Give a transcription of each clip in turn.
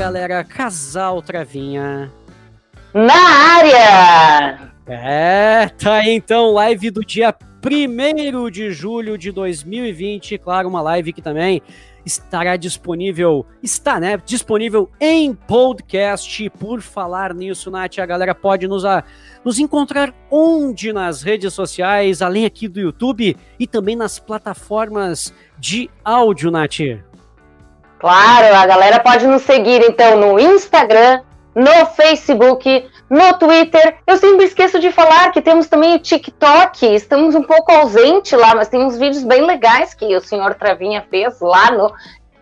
Galera, Casal Travinha. Na área! É, tá aí então, live do dia 1 de julho de 2020. Claro, uma live que também estará disponível, está, né? Disponível em podcast. Por falar nisso, Nath, a galera pode nos, a, nos encontrar onde nas redes sociais, além aqui do YouTube e também nas plataformas de áudio, Nath. Claro, a galera pode nos seguir então no Instagram, no Facebook, no Twitter. Eu sempre esqueço de falar que temos também o TikTok. Estamos um pouco ausente lá, mas tem uns vídeos bem legais que o senhor Travinha fez lá no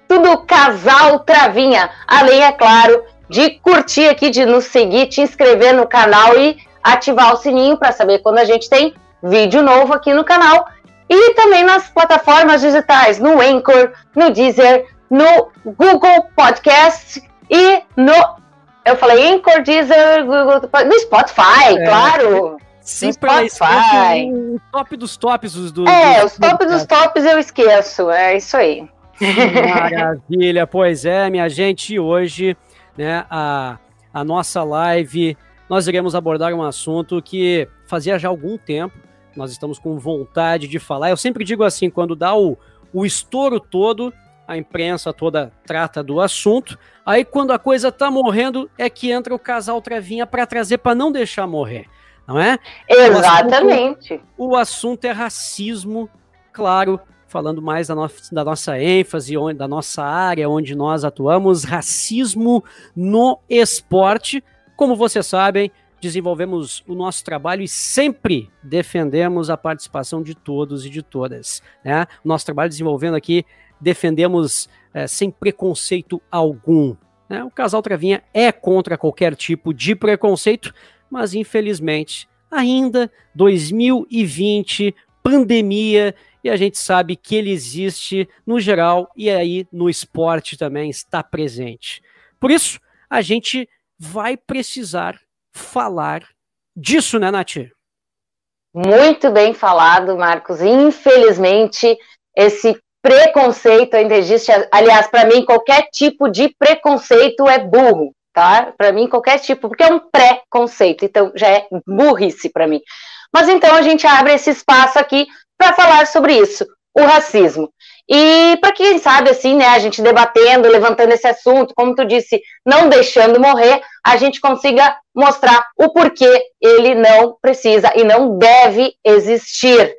Tudo Casal Travinha. Além, é claro, de curtir aqui, de nos seguir, te inscrever no canal e ativar o sininho para saber quando a gente tem vídeo novo aqui no canal. E também nas plataformas digitais, no Anchor, no Deezer, no Google Podcast e no. Eu falei Anchor, Deezer, Google, no Spotify, é. claro. Sempre no Spotify. O top dos tops dos, dos É, dos, os top dos tops eu esqueço, é isso aí. Maravilha, pois é, minha gente, hoje, né, a, a nossa live, nós iremos abordar um assunto que fazia já algum tempo, nós estamos com vontade de falar. Eu sempre digo assim, quando dá o, o estouro todo, a imprensa toda trata do assunto. Aí quando a coisa tá morrendo é que entra o casal Travinha para trazer para não deixar morrer, não é? Exatamente. O assunto, o assunto, é racismo, claro, falando mais da, no, da nossa ênfase, onde, da nossa área onde nós atuamos, racismo no esporte. Como vocês sabem, desenvolvemos o nosso trabalho e sempre defendemos a participação de todos e de todas. Né? O nosso trabalho desenvolvendo aqui defendemos é, sem preconceito algum. Né? O casal Travinha é contra qualquer tipo de preconceito, mas infelizmente, ainda 2020, pandemia, e a gente sabe que ele existe no geral e aí no esporte também está presente. Por isso, a gente vai precisar falar disso, né, Nath? Muito bem falado, Marcos. Infelizmente, esse preconceito ainda existe. Aliás, para mim, qualquer tipo de preconceito é burro, tá? Para mim, qualquer tipo, porque é um pré-conceito, então já é burrice para mim. Mas então a gente abre esse espaço aqui para falar sobre isso, o racismo. E para quem sabe, assim, né, a gente debatendo, levantando esse assunto, como tu disse, não deixando morrer, a gente consiga mostrar o porquê ele não precisa e não deve existir.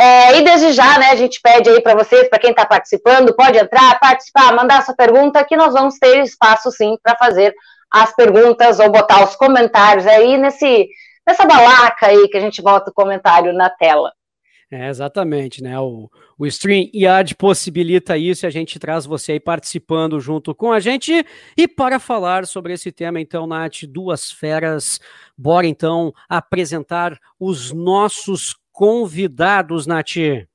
É, e desde já, né, a gente pede aí para vocês, para quem está participando, pode entrar, participar, mandar sua pergunta, que nós vamos ter espaço sim para fazer as perguntas ou botar os comentários aí nesse, nessa balaca aí que a gente bota o comentário na tela. É, exatamente, né? O, o Stream Yard possibilita isso e a gente traz você aí participando junto com a gente. E para falar sobre esse tema, então, Nath, duas feras, bora então apresentar os nossos convidados, Nath?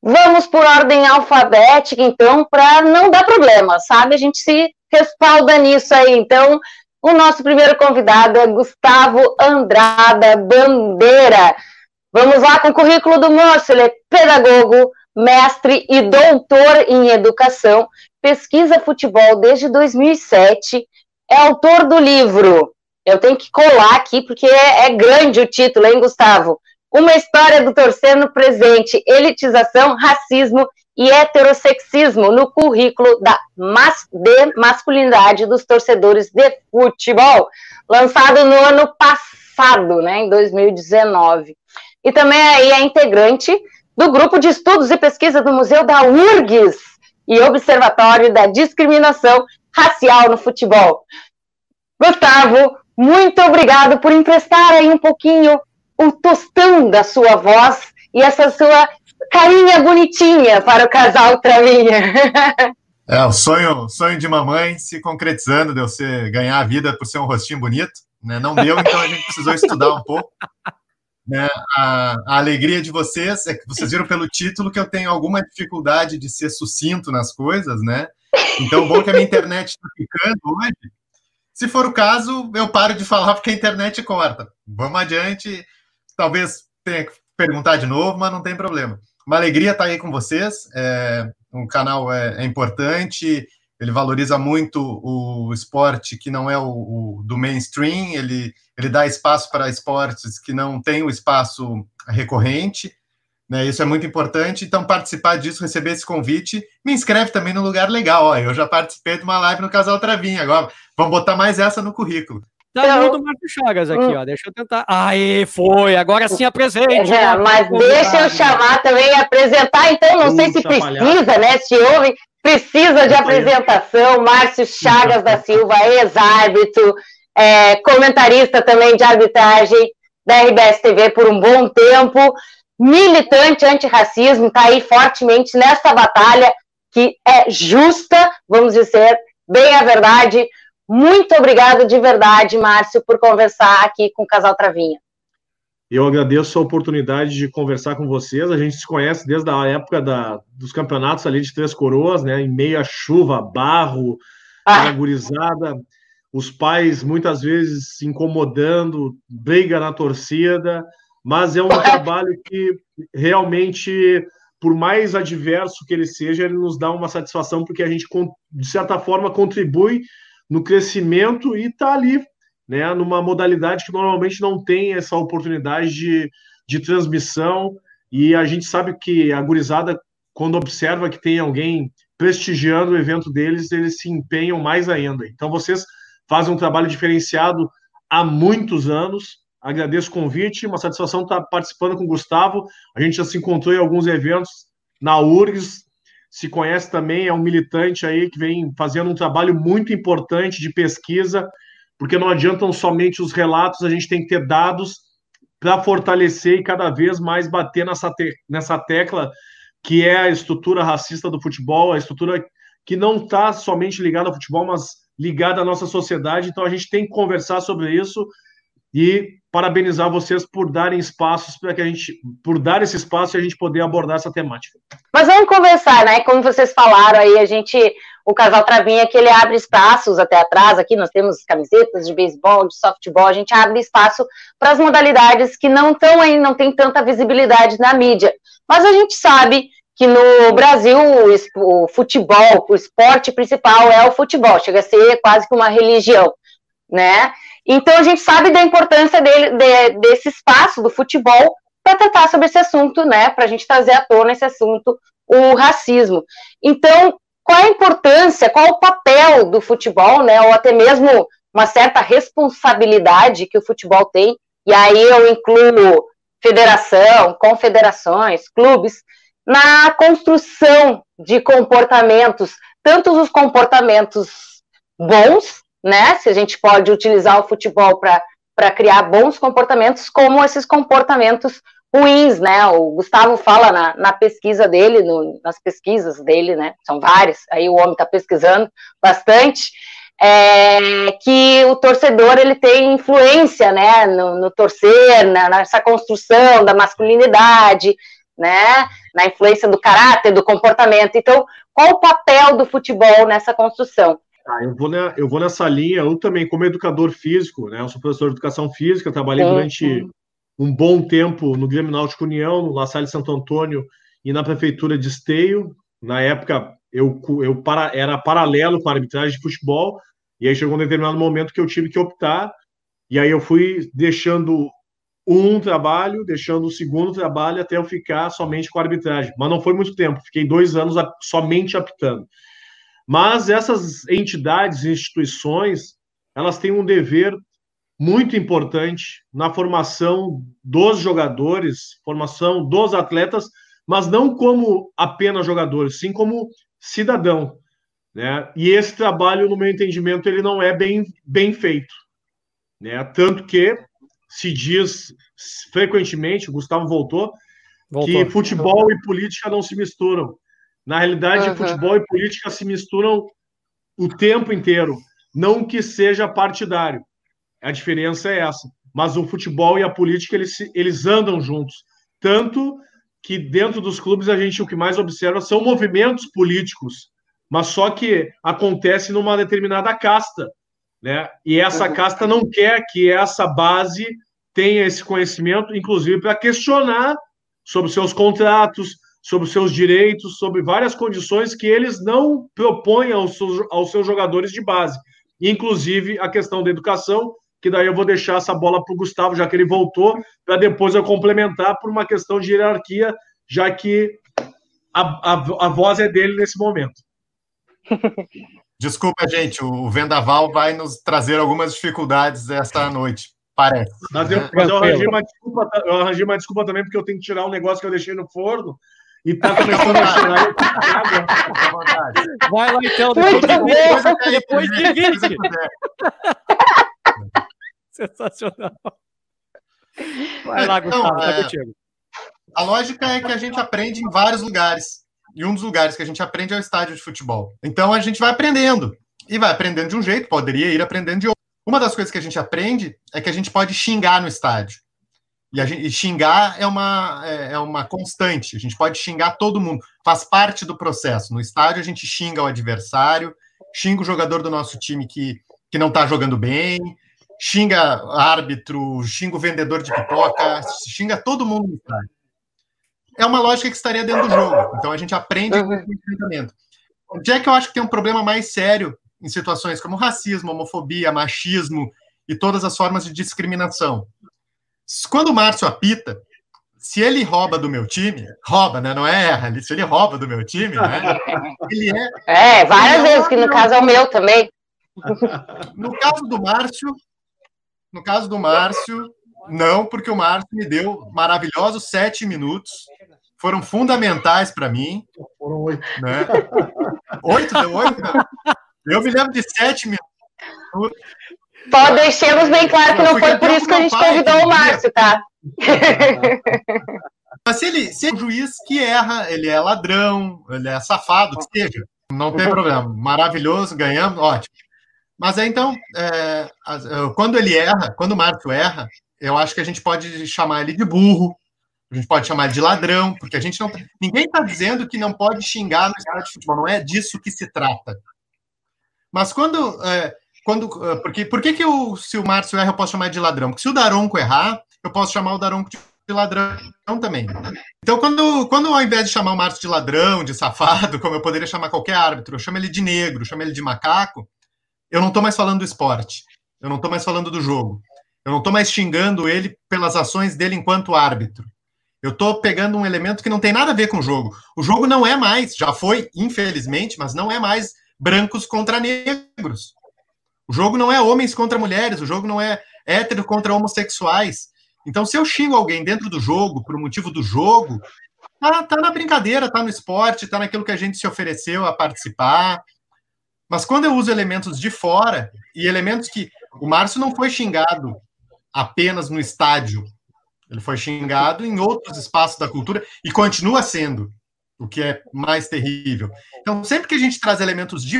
Vamos por ordem alfabética, então, para não dar problema, sabe? A gente se respalda nisso aí. Então, o nosso primeiro convidado é Gustavo Andrada Bandeira. Vamos lá com o currículo do moço. Ele é pedagogo, mestre e doutor em educação, pesquisa futebol desde 2007, é autor do livro. Eu tenho que colar aqui porque é, é grande o título, hein, Gustavo? Uma história do torcer no presente, elitização, racismo e heterossexismo no currículo da mas, de masculinidade dos torcedores de futebol, lançado no ano passado, né, em 2019. E também aí é integrante do grupo de estudos e pesquisa do Museu da URGS e Observatório da Discriminação Racial no Futebol. Gustavo, muito obrigado por emprestar aí um pouquinho o tostão da sua voz e essa sua carinha bonitinha para o casal Travinha. É, o sonho, sonho de mamãe se concretizando, de você ganhar a vida por ser um rostinho bonito. Né? Não deu, então a gente precisou estudar um pouco. Né? A, a, alegria de vocês é que vocês viram pelo título que eu tenho alguma dificuldade de ser sucinto nas coisas, né? Então, bom que a minha internet está ficando hoje. Se for o caso, eu paro de falar porque a internet corta. Vamos adiante talvez tenha que perguntar de novo, mas não tem problema. Uma alegria estar aí com vocês. É, um canal é, é importante ele valoriza muito o esporte que não é o, o do mainstream, ele, ele dá espaço para esportes que não têm o espaço recorrente, né? Isso é muito importante. Então, participar disso, receber esse convite, me inscreve também no lugar legal. Ó, eu já participei de uma live no Casal Travinha. Agora, vamos botar mais essa no currículo. Tá então, do Marco Chagas aqui, hum. ó. Deixa eu tentar. Aí, foi. Agora sim apresente. É, mas deixa eu chamar também apresentar, então, não sei se precisa, né? Se houve, precisa de apresentação. Márcio Chagas da Silva, ex-árbitro, é, comentarista também de arbitragem da RBS TV por um bom tempo militante antirracismo, está aí fortemente nessa batalha que é justa, vamos dizer bem a verdade. Muito obrigado de verdade, Márcio, por conversar aqui com o Casal Travinha. Eu agradeço a oportunidade de conversar com vocês. A gente se conhece desde a época da, dos campeonatos ali de Três Coroas, né? Em meia chuva, barro, ah. gurizada, os pais muitas vezes se incomodando, briga na torcida mas é um trabalho que realmente, por mais adverso que ele seja, ele nos dá uma satisfação, porque a gente, de certa forma, contribui no crescimento e está ali, né, numa modalidade que normalmente não tem essa oportunidade de, de transmissão, e a gente sabe que a gurizada, quando observa que tem alguém prestigiando o evento deles, eles se empenham mais ainda. Então, vocês fazem um trabalho diferenciado há muitos anos, agradeço o convite, uma satisfação estar participando com o Gustavo. A gente já se encontrou em alguns eventos na URGS, se conhece também, é um militante aí que vem fazendo um trabalho muito importante de pesquisa, porque não adiantam somente os relatos, a gente tem que ter dados para fortalecer e cada vez mais bater nessa, te nessa tecla que é a estrutura racista do futebol, a estrutura que não está somente ligada ao futebol, mas ligada à nossa sociedade. Então a gente tem que conversar sobre isso e parabenizar vocês por darem espaços para que a gente, por dar esse espaço e a gente poder abordar essa temática. Mas vamos conversar, né? Como vocês falaram aí, a gente, o casal Travinha que ele abre espaços até atrás. Aqui nós temos camisetas de beisebol, de softball. A gente abre espaço para as modalidades que não estão aí, não tem tanta visibilidade na mídia. Mas a gente sabe que no Brasil o futebol, o esporte principal é o futebol. Chega a ser quase que uma religião, né? Então a gente sabe da importância dele, de, desse espaço do futebol para tratar sobre esse assunto, né? Para a gente trazer à tona esse assunto, o racismo. Então, qual a importância, qual o papel do futebol, né? Ou até mesmo uma certa responsabilidade que o futebol tem, e aí eu incluo federação, confederações, clubes, na construção de comportamentos, tanto os comportamentos bons, né? Se a gente pode utilizar o futebol para criar bons comportamentos, como esses comportamentos ruins, né? O Gustavo fala na, na pesquisa dele, no, nas pesquisas dele, né? São várias, aí o homem está pesquisando bastante. É, que o torcedor ele tem influência, né, no, no torcer, na, nessa construção da masculinidade, né, na influência do caráter, do comportamento. Então, qual o papel do futebol nessa construção? Ah, eu, vou na, eu vou nessa linha, eu também, como educador físico, né? Eu sou professor de educação física, trabalhei sim, durante sim. um bom tempo no Grêmio Náutico União, no La Salle Santo Antônio e na Prefeitura de Esteio. Na época, eu, eu para, era paralelo com a arbitragem de futebol, e aí chegou um determinado momento que eu tive que optar, e aí eu fui deixando um trabalho, deixando o segundo trabalho até eu ficar somente com a arbitragem. Mas não foi muito tempo, fiquei dois anos somente apitando. Mas essas entidades, instituições, elas têm um dever muito importante na formação dos jogadores, formação dos atletas, mas não como apenas jogadores, sim como cidadão. Né? E esse trabalho, no meu entendimento, ele não é bem, bem feito. Né? Tanto que se diz frequentemente, o Gustavo voltou, voltou. que futebol e política não se misturam. Na realidade, uhum. futebol e política se misturam o tempo inteiro, não que seja partidário. A diferença é essa. Mas o futebol e a política eles, eles andam juntos. Tanto que dentro dos clubes a gente o que mais observa são movimentos políticos, mas só que acontece numa determinada casta, né? E essa casta não quer que essa base tenha esse conhecimento, inclusive para questionar sobre seus contratos, sobre os seus direitos, sobre várias condições que eles não propõem aos seus, aos seus jogadores de base, inclusive a questão da educação, que daí eu vou deixar essa bola para o Gustavo, já que ele voltou, para depois eu complementar por uma questão de hierarquia, já que a, a, a voz é dele nesse momento. Desculpa, gente, o Vendaval vai nos trazer algumas dificuldades esta noite, parece. Mas eu, mas eu, arranjei, uma desculpa, eu arranjei uma desculpa também, porque eu tenho que tirar um negócio que eu deixei no forno e tá começando a chorar. Vai lá então, depois de, depois de 20. Sensacional. Vai lá, então, Gustavo, tá é, contigo. A lógica é que a gente aprende em vários lugares. E um dos lugares que a gente aprende é o estádio de futebol. Então a gente vai aprendendo. E vai aprendendo de um jeito, poderia ir aprendendo de outro. Uma das coisas que a gente aprende é que a gente pode xingar no estádio. E, gente, e xingar é uma, é, é, uma constante. A gente pode xingar todo mundo. Faz parte do processo. No estádio a gente xinga o adversário, xinga o jogador do nosso time que, que não está jogando bem, xinga árbitro, xinga o vendedor de pipoca, xinga todo mundo no estádio é uma lógica que estaria dentro do jogo. Então a gente aprende uhum. com o enfrentamento. Onde é que eu acho que tem um problema mais sério em situações como racismo, homofobia, machismo e todas as formas de discriminação? Quando o Márcio apita, se ele rouba do meu time, rouba, né? Não é erra, se ele rouba do meu time, né? Ele é. É, várias vezes, é que no caso é o meu também. No caso do Márcio, no caso do Márcio, não, porque o Márcio me deu maravilhosos sete minutos foram fundamentais para mim. Foram oito. Né? Oito? Deu oito? Eu me lembro de sete minutos. Pode deixemos bem claro que não foi por isso que a gente convidou o Márcio, tá? Mas se ele, se é um juiz que erra, ele é ladrão, ele é safado, que seja, não tem problema. Maravilhoso, ganhamos, ótimo. Mas é então, é, quando ele erra, quando o Márcio erra, eu acho que a gente pode chamar ele de burro, a gente pode chamar de ladrão, porque a gente não. Ninguém está dizendo que não pode xingar no estádio de futebol, não é disso que se trata. Mas quando. É, quando é, porque, por que, que eu, se o Márcio erra, eu posso chamar de ladrão? Porque se o Daronco errar, eu posso chamar o Daronco de ladrão também. Então, quando, quando ao invés de chamar o Márcio de ladrão, de safado, como eu poderia chamar qualquer árbitro, eu chamo ele de negro, chamo ele de macaco, eu não estou mais falando do esporte. Eu não estou mais falando do jogo. Eu não estou mais xingando ele pelas ações dele enquanto árbitro. Eu estou pegando um elemento que não tem nada a ver com o jogo. O jogo não é mais, já foi, infelizmente, mas não é mais brancos contra negros. O jogo não é homens contra mulheres, o jogo não é hétero contra homossexuais. Então, se eu xingo alguém dentro do jogo, por motivo do jogo, tá, tá na brincadeira, tá no esporte, tá naquilo que a gente se ofereceu a participar. Mas quando eu uso elementos de fora, e elementos que. O Márcio não foi xingado apenas no estádio, ele foi xingado em outros espaços da cultura e continua sendo, o que é mais terrível. Então, sempre que a gente traz elementos de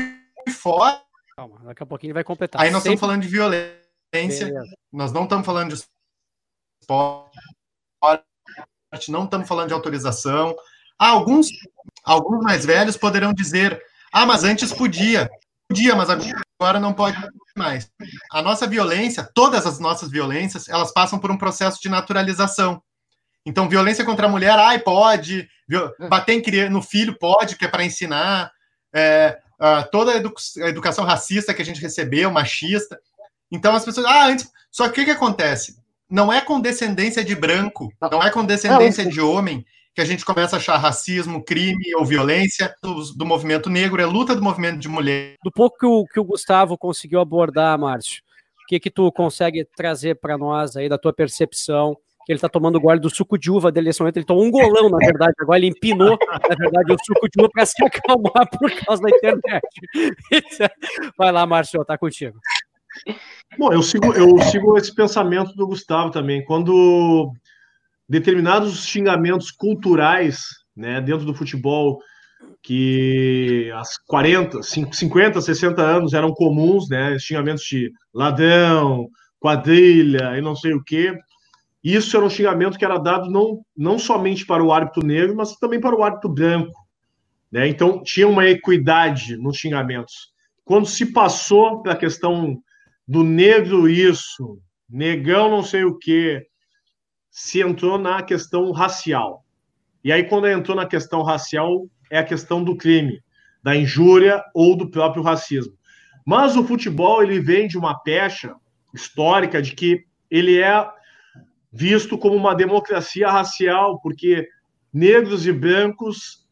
fora. Calma, daqui a pouquinho vai completar. Aí nós sempre... estamos falando de violência, Beleza. nós não estamos falando de esporte, não estamos falando de autorização. Ah, alguns, alguns mais velhos poderão dizer: ah, mas antes podia. Podia, mas agora não pode mais. A nossa violência, todas as nossas violências, elas passam por um processo de naturalização. Então, violência contra a mulher, ai, pode. Bater no filho, pode, que é para ensinar. É, toda a, edu a, educação racista que a gente recebeu, machista. Então, as pessoas. Ah, antes. Só que o que, que acontece? Não é com descendência de branco, não é com descendência de homem que a gente começa a achar racismo, crime ou violência do, do movimento negro, é luta do movimento de mulher. Do pouco que o, que o Gustavo conseguiu abordar, Márcio, o que que tu consegue trazer para nós aí da tua percepção? Ele está tomando gole do suco de uva dele nesse momento, ele tomou um golão, na verdade, agora ele empinou, na verdade, o suco de uva para se acalmar por causa da internet. Vai lá, Márcio, tá contigo. Bom, eu sigo, eu sigo esse pensamento do Gustavo também. Quando determinados xingamentos culturais né, dentro do futebol que há 40, 50, 60 anos eram comuns, né, xingamentos de ladrão, quadrilha e não sei o quê. Isso era um xingamento que era dado não, não somente para o árbitro negro, mas também para o árbitro branco. Né? Então, tinha uma equidade nos xingamentos. Quando se passou para a questão do negro isso, negão não sei o quê, se entrou na questão racial. E aí, quando entrou na questão racial, é a questão do crime, da injúria ou do próprio racismo. Mas o futebol ele vem de uma pecha histórica de que ele é visto como uma democracia racial, porque negros e brancos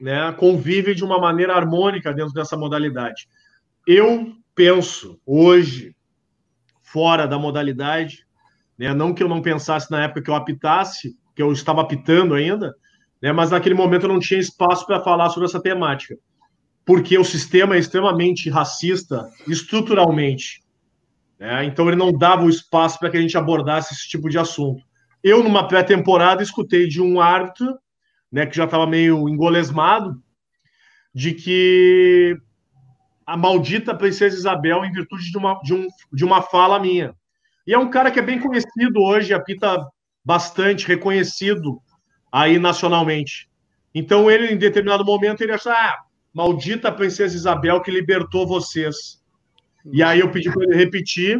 né, convivem de uma maneira harmônica dentro dessa modalidade. Eu penso hoje, fora da modalidade, né, não que eu não pensasse na época que eu apitasse, que eu estava apitando ainda, né, mas naquele momento eu não tinha espaço para falar sobre essa temática, porque o sistema é extremamente racista estruturalmente. Né, então ele não dava o espaço para que a gente abordasse esse tipo de assunto. Eu, numa pré-temporada, escutei de um árbitro né, que já estava meio engolesmado, de que a maldita princesa Isabel, em virtude de uma, de, um, de uma fala minha. E é um cara que é bem conhecido hoje, apita bastante, reconhecido aí nacionalmente. Então ele, em determinado momento, ele achou, ah, maldita princesa Isabel que libertou vocês. E aí eu pedi para ele repetir,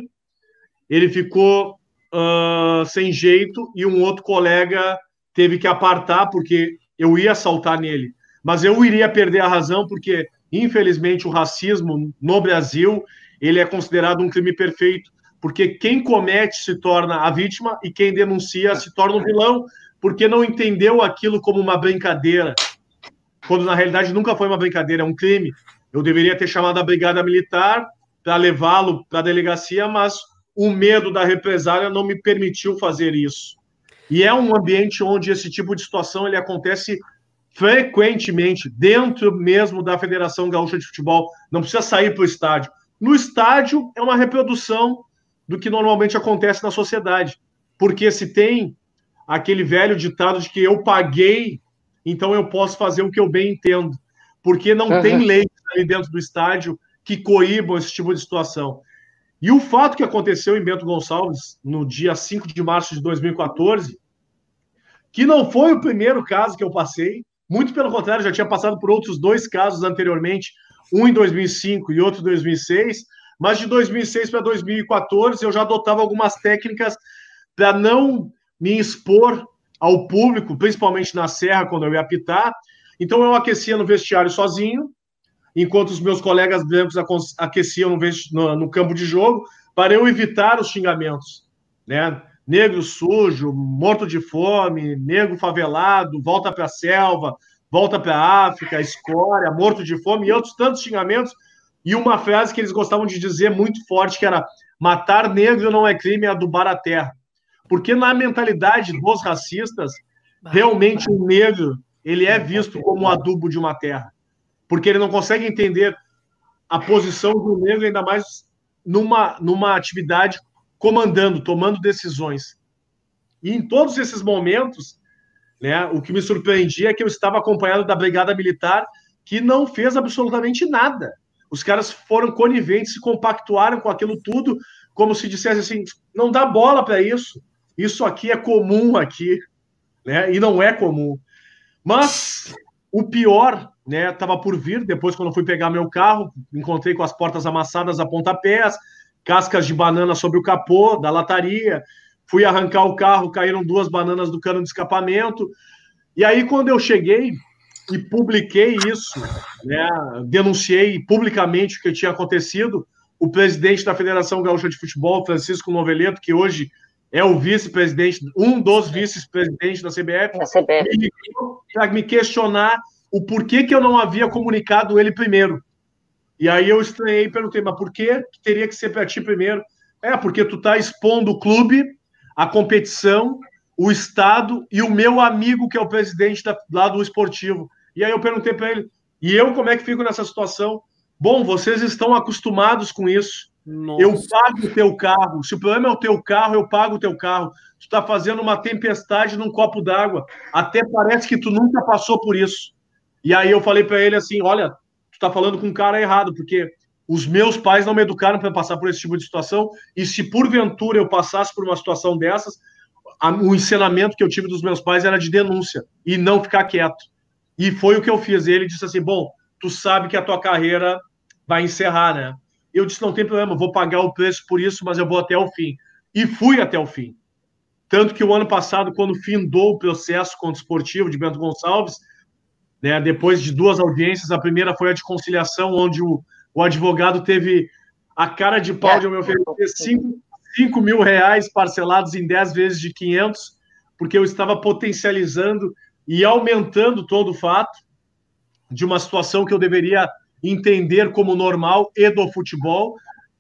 ele ficou uh, sem jeito e um outro colega teve que apartar porque eu ia saltar nele. Mas eu iria perder a razão porque, infelizmente, o racismo no Brasil ele é considerado um crime perfeito, porque quem comete se torna a vítima e quem denuncia se torna o vilão, porque não entendeu aquilo como uma brincadeira, quando na realidade nunca foi uma brincadeira, é um crime. Eu deveria ter chamado a brigada militar para levá-lo para a delegacia, mas o medo da represália não me permitiu fazer isso. E é um ambiente onde esse tipo de situação ele acontece frequentemente, dentro mesmo da Federação Gaúcha de Futebol. Não precisa sair para o estádio. No estádio é uma reprodução do que normalmente acontece na sociedade. Porque se tem aquele velho ditado de que eu paguei, então eu posso fazer o que eu bem entendo. Porque não uhum. tem lei ali dentro do estádio que coíbam esse tipo de situação. E o fato que aconteceu em Bento Gonçalves no dia 5 de março de 2014, que não foi o primeiro caso que eu passei, muito pelo contrário, já tinha passado por outros dois casos anteriormente, um em 2005 e outro em 2006, mas de 2006 para 2014 eu já adotava algumas técnicas para não me expor ao público, principalmente na serra, quando eu ia apitar. Então eu aquecia no vestiário sozinho, enquanto os meus colegas brancos aqueciam no, no, no campo de jogo, para eu evitar os xingamentos, né? Negro sujo, morto de fome, negro favelado, volta para a selva, volta para a África, escória, morto de fome e outros tantos xingamentos. E uma frase que eles gostavam de dizer muito forte que era matar negro não é crime, é adubar a terra. Porque na mentalidade dos racistas, realmente o negro ele é visto como o adubo de uma terra porque ele não consegue entender a posição do negro, ainda mais numa, numa atividade comandando, tomando decisões. E em todos esses momentos, né, o que me surpreendia é que eu estava acompanhado da Brigada Militar, que não fez absolutamente nada. Os caras foram coniventes, se compactuaram com aquilo tudo, como se dissesse assim: não dá bola para isso. Isso aqui é comum aqui, né? E não é comum. Mas o pior né, estava por vir. Depois, quando eu fui pegar meu carro, encontrei com as portas amassadas a pontapés, cascas de banana sobre o capô da lataria. Fui arrancar o carro, caíram duas bananas do cano de escapamento. E aí, quando eu cheguei e publiquei isso, né, denunciei publicamente o que tinha acontecido, o presidente da Federação Gaúcha de Futebol, Francisco Noveleto, que hoje é o vice-presidente, um dos vice-presidentes da CBF, CBF. para me questionar o porquê que eu não havia comunicado ele primeiro. E aí eu estranhei e perguntei, mas por que teria que ser para ti primeiro? É, porque tu está expondo o clube, a competição, o Estado e o meu amigo, que é o presidente da, lá do esportivo. E aí eu perguntei para ele, e eu como é que fico nessa situação? Bom, vocês estão acostumados com isso. Nossa. Eu pago o teu carro. Se o problema é o teu carro, eu pago o teu carro. Tu está fazendo uma tempestade num copo d'água. Até parece que tu nunca passou por isso. E aí eu falei para ele assim: olha, tu tá falando com um cara errado, porque os meus pais não me educaram para passar por esse tipo de situação, e se porventura eu passasse por uma situação dessas, o ensinamento que eu tive dos meus pais era de denúncia e não ficar quieto. E foi o que eu fiz. Ele disse assim: bom, tu sabe que a tua carreira vai encerrar, né? Eu disse: não tem problema, vou pagar o preço por isso, mas eu vou até o fim. E fui até o fim. Tanto que o ano passado, quando findou o processo contra o esportivo de Bento Gonçalves, né, depois de duas audiências, a primeira foi a de conciliação, onde o, o advogado teve a cara de pau de me oferecer 5 mil reais parcelados em 10 vezes de 500, porque eu estava potencializando e aumentando todo o fato de uma situação que eu deveria entender como normal e do futebol,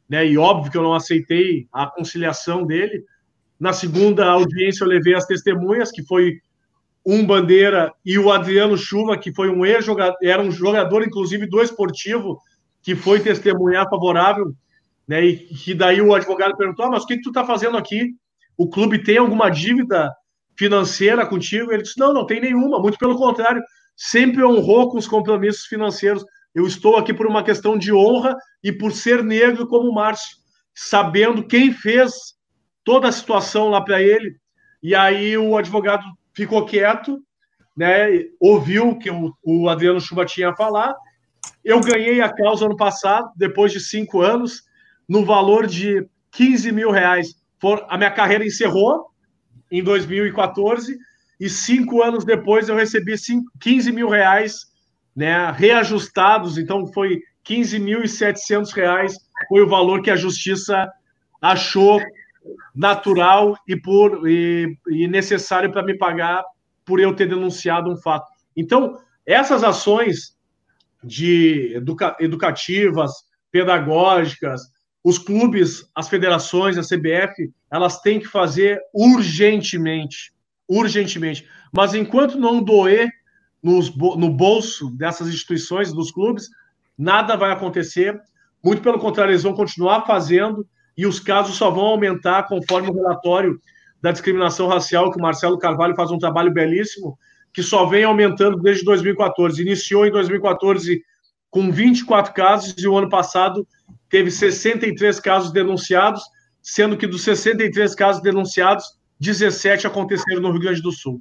né? E óbvio que eu não aceitei a conciliação dele. Na segunda audiência eu levei as testemunhas, que foi um Bandeira e o Adriano Chuva, que foi um ex-jogador, era um jogador, inclusive, do esportivo, que foi testemunhar favorável, né? E que daí o advogado perguntou: ah, mas o que, tu está fazendo aqui? O clube tem alguma dívida financeira contigo? Ele disse: não, não tem nenhuma, muito pelo contrário, sempre honrou com os compromissos financeiros. Eu estou aqui por uma questão de honra e por ser negro como o Márcio, sabendo quem fez toda a situação lá para ele. E aí o advogado ficou quieto, né? Ouviu o que o, Adriano Chuva tinha a falar. Eu ganhei a causa ano passado, depois de cinco anos, no valor de 15 mil reais. For, a minha carreira encerrou em 2014 e cinco anos depois eu recebi 5, 15 mil reais né, reajustados, então foi 15.700 reais foi o valor que a justiça achou natural e, por, e, e necessário para me pagar por eu ter denunciado um fato. Então, essas ações de educa educativas, pedagógicas, os clubes, as federações, a CBF, elas têm que fazer urgentemente, urgentemente. Mas enquanto não doer nos, no bolso dessas instituições, dos clubes, nada vai acontecer. Muito pelo contrário, eles vão continuar fazendo e os casos só vão aumentar conforme o relatório da discriminação racial, que o Marcelo Carvalho faz um trabalho belíssimo, que só vem aumentando desde 2014. Iniciou em 2014 com 24 casos e o ano passado teve 63 casos denunciados, sendo que dos 63 casos denunciados, 17 aconteceram no Rio Grande do Sul.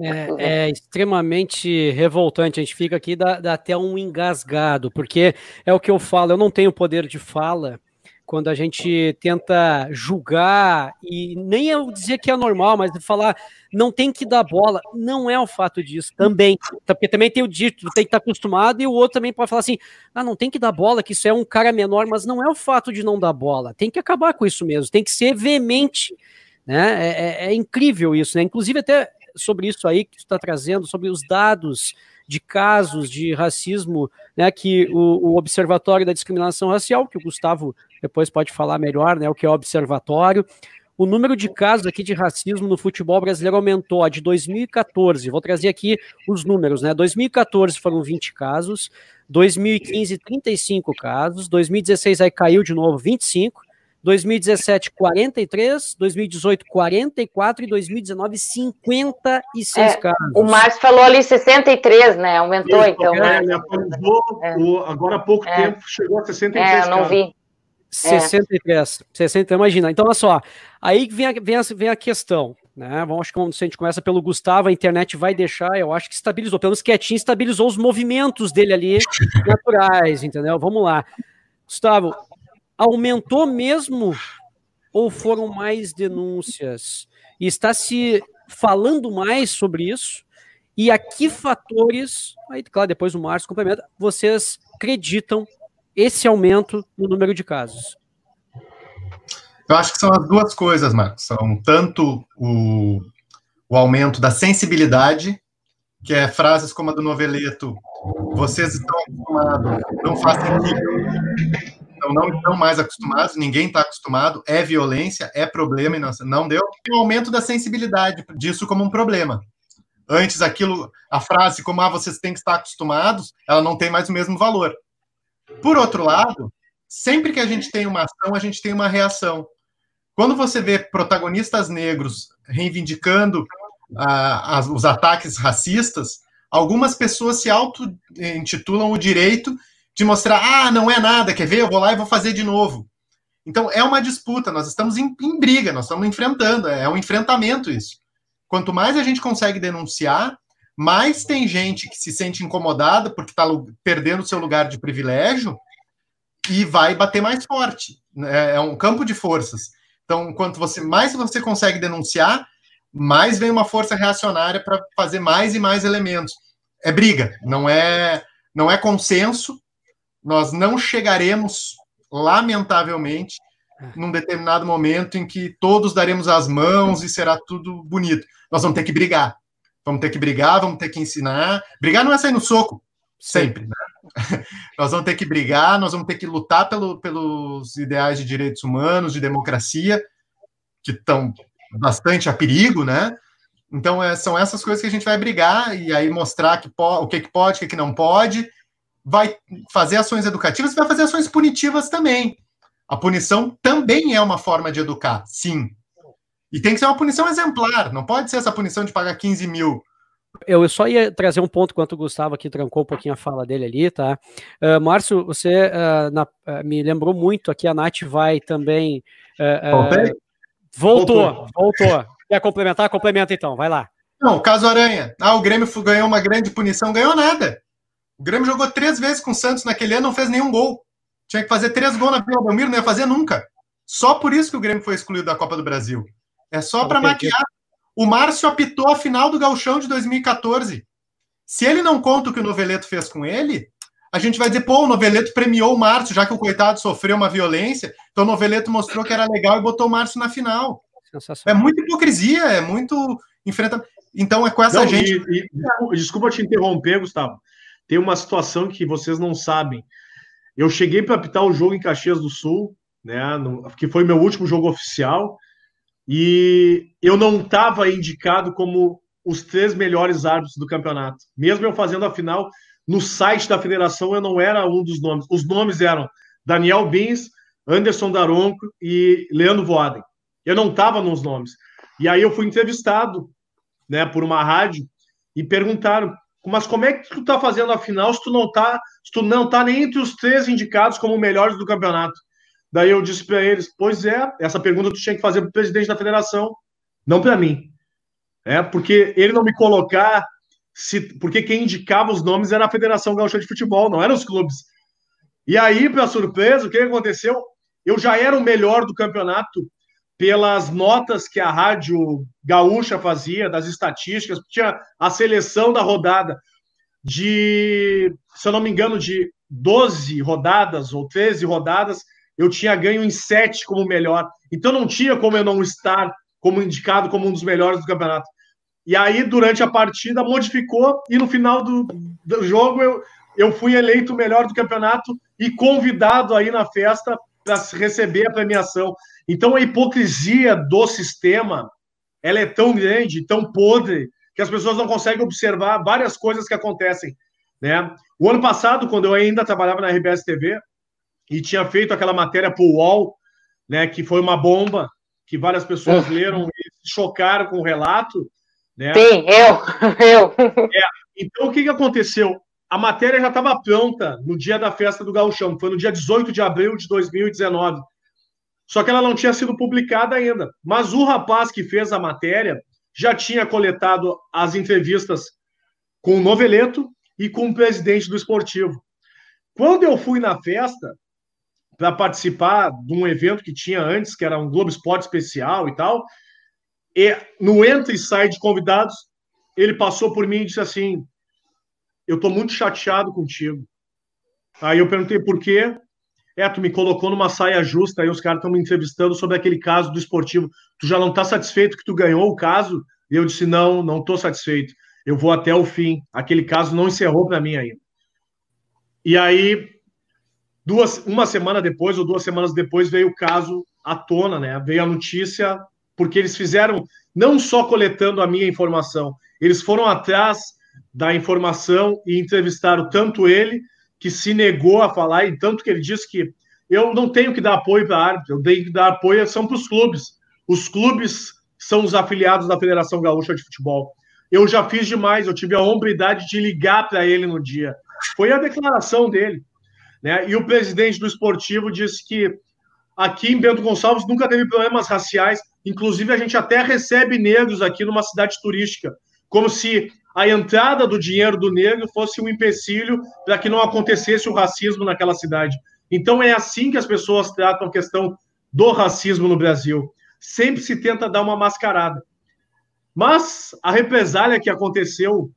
É, é, extremamente revoltante. A gente fica aqui, dá, dá, até um engasgado, porque é o que eu falo, eu não tenho poder de fala, quando a gente tenta julgar, e nem eu dizer que é normal, mas falar não tem que dar bola, não é o fato disso também, porque também tem o dito, tem que estar acostumado, e o outro também pode falar assim, ah, não tem que dar bola, que isso é um cara menor, mas não é o fato de não dar bola, tem que acabar com isso mesmo, tem que ser veemente, né, é, é, é incrível isso, né, inclusive até sobre isso aí que está trazendo, sobre os dados de casos de racismo, né, que o, o, Observatório da Discriminação Racial, que o Gustavo depois pode falar melhor, né, o que é o observatório, o número de casos aqui de racismo no futebol brasileiro aumentou de 2014. Vou trazer aqui os números, né? 2014 foram 20 casos, 2015 35 casos, 2016 aí caiu de novo 25, 2017, 43, 2018, 44 e 2019, 56 é, casos. O Márcio falou ali 63, né? Aumentou, Isso, então. É, ele atualizou, é. agora há pouco é. tempo chegou a 63 É, eu não casos. vi. 63, é. 60, imagina. Então, olha só, aí vem a, vem a, vem a questão, né? Vamos, acho que se a gente começa pelo Gustavo, a internet vai deixar, eu acho que estabilizou, pelo menos quietinho, estabilizou os movimentos dele ali naturais, entendeu? Vamos lá. Gustavo, aumentou mesmo ou foram mais denúncias? E está se falando mais sobre isso? E a que fatores, aí, claro, depois o Márcio complementa, vocês acreditam esse aumento no número de casos? Eu acho que são as duas coisas, Marcos. São tanto o, o aumento da sensibilidade, que é frases como a do noveleto, vocês estão acostumados, não faz sentido então não estão mais acostumados, ninguém está acostumado, é violência, é problema, e não, não deu. E o aumento da sensibilidade disso como um problema. Antes, aquilo, a frase como ah, vocês têm que estar acostumados, ela não tem mais o mesmo valor. Por outro lado, sempre que a gente tem uma ação, a gente tem uma reação. Quando você vê protagonistas negros reivindicando ah, as, os ataques racistas, algumas pessoas se auto-intitulam o direito de mostrar, ah, não é nada, quer ver? Eu vou lá e vou fazer de novo. Então, é uma disputa, nós estamos em, em briga, nós estamos enfrentando, é um enfrentamento isso. Quanto mais a gente consegue denunciar, mais tem gente que se sente incomodada porque está perdendo seu lugar de privilégio e vai bater mais forte. É, é um campo de forças. Então, quanto você mais você consegue denunciar, mais vem uma força reacionária para fazer mais e mais elementos. É briga, não é não é consenso. Nós não chegaremos, lamentavelmente, num determinado momento em que todos daremos as mãos e será tudo bonito. Nós vamos ter que brigar. Vamos ter que brigar, vamos ter que ensinar. Brigar não é sair no soco, sempre. Né? nós vamos ter que brigar, nós vamos ter que lutar pelo, pelos ideais de direitos humanos, de democracia, que estão bastante a perigo, né? Então, é, são essas coisas que a gente vai brigar e aí mostrar que o que, que pode, o que, que não pode. Vai fazer ações educativas e vai fazer ações punitivas também. A punição também é uma forma de educar, sim. E tem que ser uma punição exemplar, não pode ser essa punição de pagar 15 mil eu só ia trazer um ponto quanto o Gustavo aqui trancou um pouquinho a fala dele ali, tá? Uh, Márcio, você uh, na, uh, me lembrou muito aqui, a Nath vai também. voltou, voltou, voltou. Quer complementar? Complementa então, vai lá. Não, caso Aranha. Ah, o Grêmio ganhou uma grande punição, ganhou nada. O Grêmio jogou três vezes com o Santos naquele ano, não fez nenhum gol. Tinha que fazer três gols na Vila Belmiro, não ia fazer nunca. Só por isso que o Grêmio foi excluído da Copa do Brasil. É só para maquiar. O Márcio apitou a final do Gauchão de 2014. Se ele não conta o que o Noveleto fez com ele, a gente vai dizer, pô, o Noveleto premiou o Márcio, já que o coitado sofreu uma violência, então o Noveleto mostrou que era legal e botou o Márcio na final. É muita hipocrisia, é muito enfrentamento. Então é com essa não, gente. E, e, desculpa te interromper, Gustavo. Tem uma situação que vocês não sabem. Eu cheguei para apitar o jogo em Caxias do Sul, né? No, que foi meu último jogo oficial. E eu não estava indicado como os três melhores árbitros do campeonato. Mesmo eu fazendo a final, no site da federação eu não era um dos nomes. Os nomes eram Daniel Bins, Anderson Daronco e Leandro Voaden. Eu não estava nos nomes. E aí eu fui entrevistado né, por uma rádio e perguntaram: mas como é que tu tá fazendo a final se tu não tá, se tu não tá nem entre os três indicados como melhores do campeonato? Daí eu disse para eles: Pois é, essa pergunta tu tinha que fazer para o presidente da federação, não para mim. É, porque ele não me colocar, se, porque quem indicava os nomes era a Federação Gaúcha de Futebol, não eram os clubes. E aí, para surpresa, o que aconteceu? Eu já era o melhor do campeonato pelas notas que a Rádio Gaúcha fazia, das estatísticas, tinha a seleção da rodada de, se eu não me engano, de 12 rodadas ou 13 rodadas, eu tinha ganho em sete como melhor. Então não tinha como eu não estar como indicado como um dos melhores do campeonato. E aí, durante a partida, modificou e no final do, do jogo eu, eu fui eleito o melhor do campeonato e convidado aí na festa para receber a premiação. Então a hipocrisia do sistema ela é tão grande, tão podre, que as pessoas não conseguem observar várias coisas que acontecem. Né? O ano passado, quando eu ainda trabalhava na RBS TV, e tinha feito aquela matéria para o UOL, né, que foi uma bomba, que várias pessoas uhum. leram e se chocaram com o relato. Né? Sim, eu, eu. É, então, o que, que aconteceu? A matéria já estava pronta no dia da festa do Gauchão, foi no dia 18 de abril de 2019. Só que ela não tinha sido publicada ainda. Mas o rapaz que fez a matéria já tinha coletado as entrevistas com o Noveleto e com o presidente do esportivo. Quando eu fui na festa, para participar de um evento que tinha antes, que era um Globo Esporte especial e tal. E no entra e sai de convidados, ele passou por mim e disse assim: Eu estou muito chateado contigo. Aí eu perguntei por quê. É, tu me colocou numa saia justa, aí os caras estão me entrevistando sobre aquele caso do esportivo. Tu já não está satisfeito que tu ganhou o caso? E eu disse: Não, não estou satisfeito. Eu vou até o fim. Aquele caso não encerrou para mim ainda. E aí Duas, uma semana depois ou duas semanas depois veio o caso à tona, né? Veio a notícia, porque eles fizeram não só coletando a minha informação, eles foram atrás da informação e entrevistaram tanto ele, que se negou a falar, e tanto que ele disse que eu não tenho que dar apoio para a árbitro, eu tenho que dar apoio são para os clubes. Os clubes são os afiliados da Federação Gaúcha de Futebol. Eu já fiz demais, eu tive a hombridade de ligar para ele no dia. Foi a declaração dele. Né? E o presidente do esportivo disse que aqui em Bento Gonçalves nunca teve problemas raciais, inclusive a gente até recebe negros aqui numa cidade turística, como se a entrada do dinheiro do negro fosse um empecilho para que não acontecesse o racismo naquela cidade. Então é assim que as pessoas tratam a questão do racismo no Brasil. Sempre se tenta dar uma mascarada. Mas a represália que aconteceu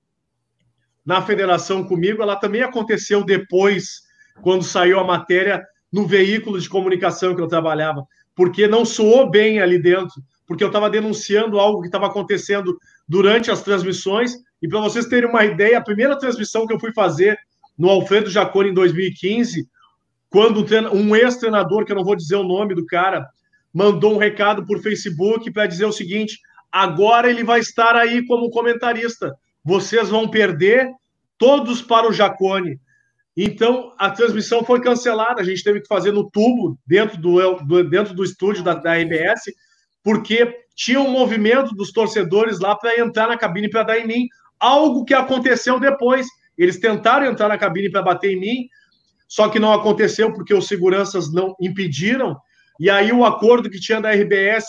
na federação comigo, ela também aconteceu depois, quando saiu a matéria no veículo de comunicação que eu trabalhava, porque não soou bem ali dentro, porque eu estava denunciando algo que estava acontecendo durante as transmissões. E para vocês terem uma ideia, a primeira transmissão que eu fui fazer no Alfredo Jaconi em 2015, quando um ex-treinador, que eu não vou dizer o nome do cara, mandou um recado por Facebook para dizer o seguinte: agora ele vai estar aí como comentarista. Vocês vão perder todos para o Jacone. Então a transmissão foi cancelada. A gente teve que fazer no tubo dentro do, do dentro do estúdio da, da RBS, porque tinha um movimento dos torcedores lá para entrar na cabine para dar em mim, algo que aconteceu depois. Eles tentaram entrar na cabine para bater em mim, só que não aconteceu porque os seguranças não impediram. E aí o acordo que tinha da RBS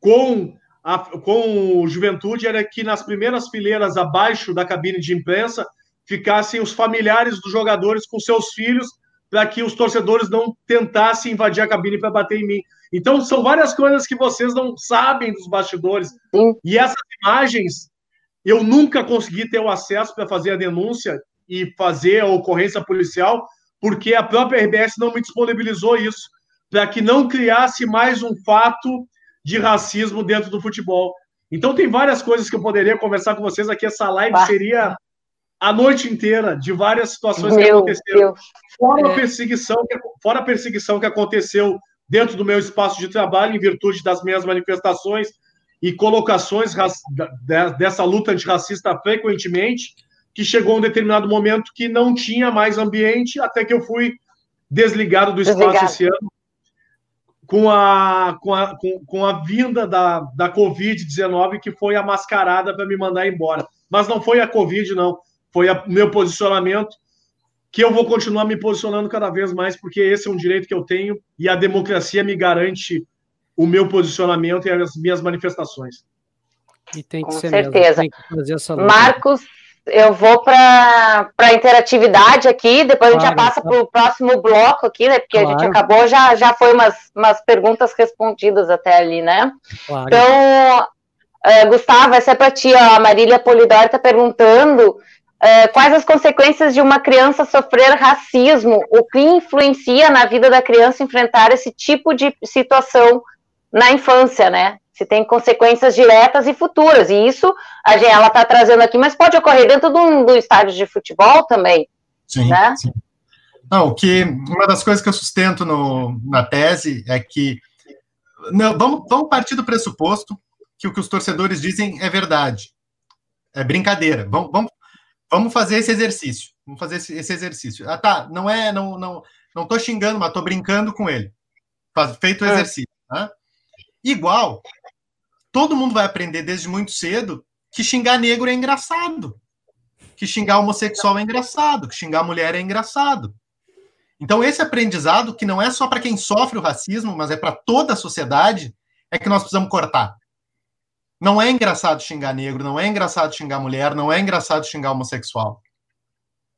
com, a, com o Juventude era que nas primeiras fileiras abaixo da cabine de imprensa ficassem os familiares dos jogadores com seus filhos para que os torcedores não tentassem invadir a cabine para bater em mim. Então são várias coisas que vocês não sabem dos bastidores. Sim. E essas imagens eu nunca consegui ter o acesso para fazer a denúncia e fazer a ocorrência policial, porque a própria RBS não me disponibilizou isso, para que não criasse mais um fato de racismo dentro do futebol. Então, tem várias coisas que eu poderia conversar com vocês aqui. Essa live bah. seria a noite inteira de várias situações Meu que aconteceram. Deus. Fora, é. a perseguição que, fora a perseguição que aconteceu dentro do meu espaço de trabalho, em virtude das minhas manifestações e colocações dessa luta antirracista frequentemente, que chegou um determinado momento que não tinha mais ambiente, até que eu fui desligado do espaço Desligado. esse ano, com a, com a, com, com a vinda da, da Covid-19, que foi a mascarada para me mandar embora. Mas não foi a Covid, não. Foi o meu posicionamento, que eu vou continuar me posicionando cada vez mais, porque esse é um direito que eu tenho e a democracia me garante o meu posicionamento e as minhas manifestações. E tem que Com ser certeza. Mesmo. Marcos, eu vou para a interatividade aqui, depois claro, a gente já passa para o próximo bloco aqui, né? Porque claro. a gente acabou, já, já foi umas, umas perguntas respondidas até ali, né? Claro. Então, uh, Gustavo, essa é para ti, ó, a Marília Polidori está perguntando uh, quais as consequências de uma criança sofrer racismo, o que influencia na vida da criança enfrentar esse tipo de situação na infância, né? Se tem consequências diretas e futuras. E isso a gente, ela está trazendo aqui, mas pode ocorrer dentro do, do estádio de futebol também. Sim, né? sim. Não, que uma das coisas que eu sustento no, na tese é que não, vamos, vamos partir do pressuposto que o que os torcedores dizem é verdade. É brincadeira. Vamos, vamos, vamos fazer esse exercício. Vamos fazer esse, esse exercício. Ah, tá. Não é, não, não, não tô xingando, mas tô brincando com ele. Faz, feito o é. exercício. Né? Igual, todo mundo vai aprender desde muito cedo que xingar negro é engraçado, que xingar homossexual é engraçado, que xingar mulher é engraçado. Então, esse aprendizado, que não é só para quem sofre o racismo, mas é para toda a sociedade, é que nós precisamos cortar. Não é engraçado xingar negro, não é engraçado xingar mulher, não é engraçado xingar homossexual.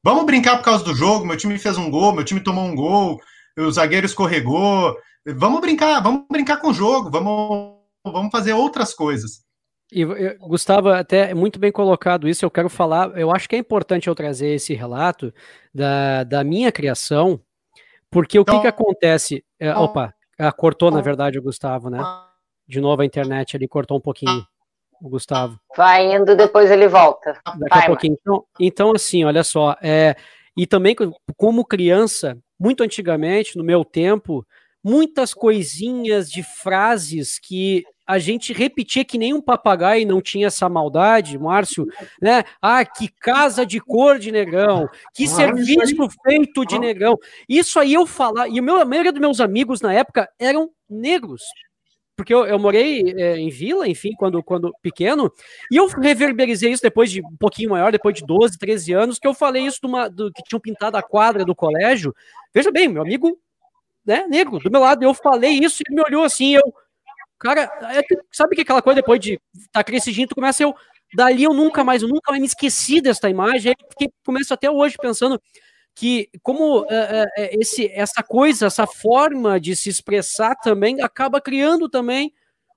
Vamos brincar por causa do jogo. Meu time fez um gol, meu time tomou um gol, o zagueiro escorregou, Vamos brincar, vamos brincar com o jogo, vamos, vamos fazer outras coisas. E, Gustavo, até é muito bem colocado isso. Eu quero falar, eu acho que é importante eu trazer esse relato da, da minha criação, porque o então, que, que acontece? É, então, opa, ah, cortou, na verdade, o Gustavo, né? De novo a internet ali cortou um pouquinho o Gustavo. Vai indo, depois ele volta. Daqui Vai, a pouquinho. Então, então, assim, olha só, é, e também como criança, muito antigamente, no meu tempo, muitas coisinhas de frases que a gente repetia que nem um papagaio não tinha essa maldade, Márcio, né? Ah, que casa de cor de negão, que ah, serviço feito de negão. Isso aí eu falar, e meu, a maioria dos meus amigos na época eram negros, porque eu, eu morei é, em vila, enfim, quando, quando pequeno, e eu reverberizei isso depois de um pouquinho maior, depois de 12, 13 anos, que eu falei isso do, que tinham pintado a quadra do colégio. Veja bem, meu amigo né, negro, do meu lado. Eu falei isso e ele me olhou assim, eu, cara, é, sabe que aquela coisa depois de estar tá crescidinho, tu começa eu, dali eu nunca mais, eu nunca mais me esqueci desta imagem, fiquei, começo até hoje pensando que como uh, uh, esse, essa coisa, essa forma de se expressar também acaba criando também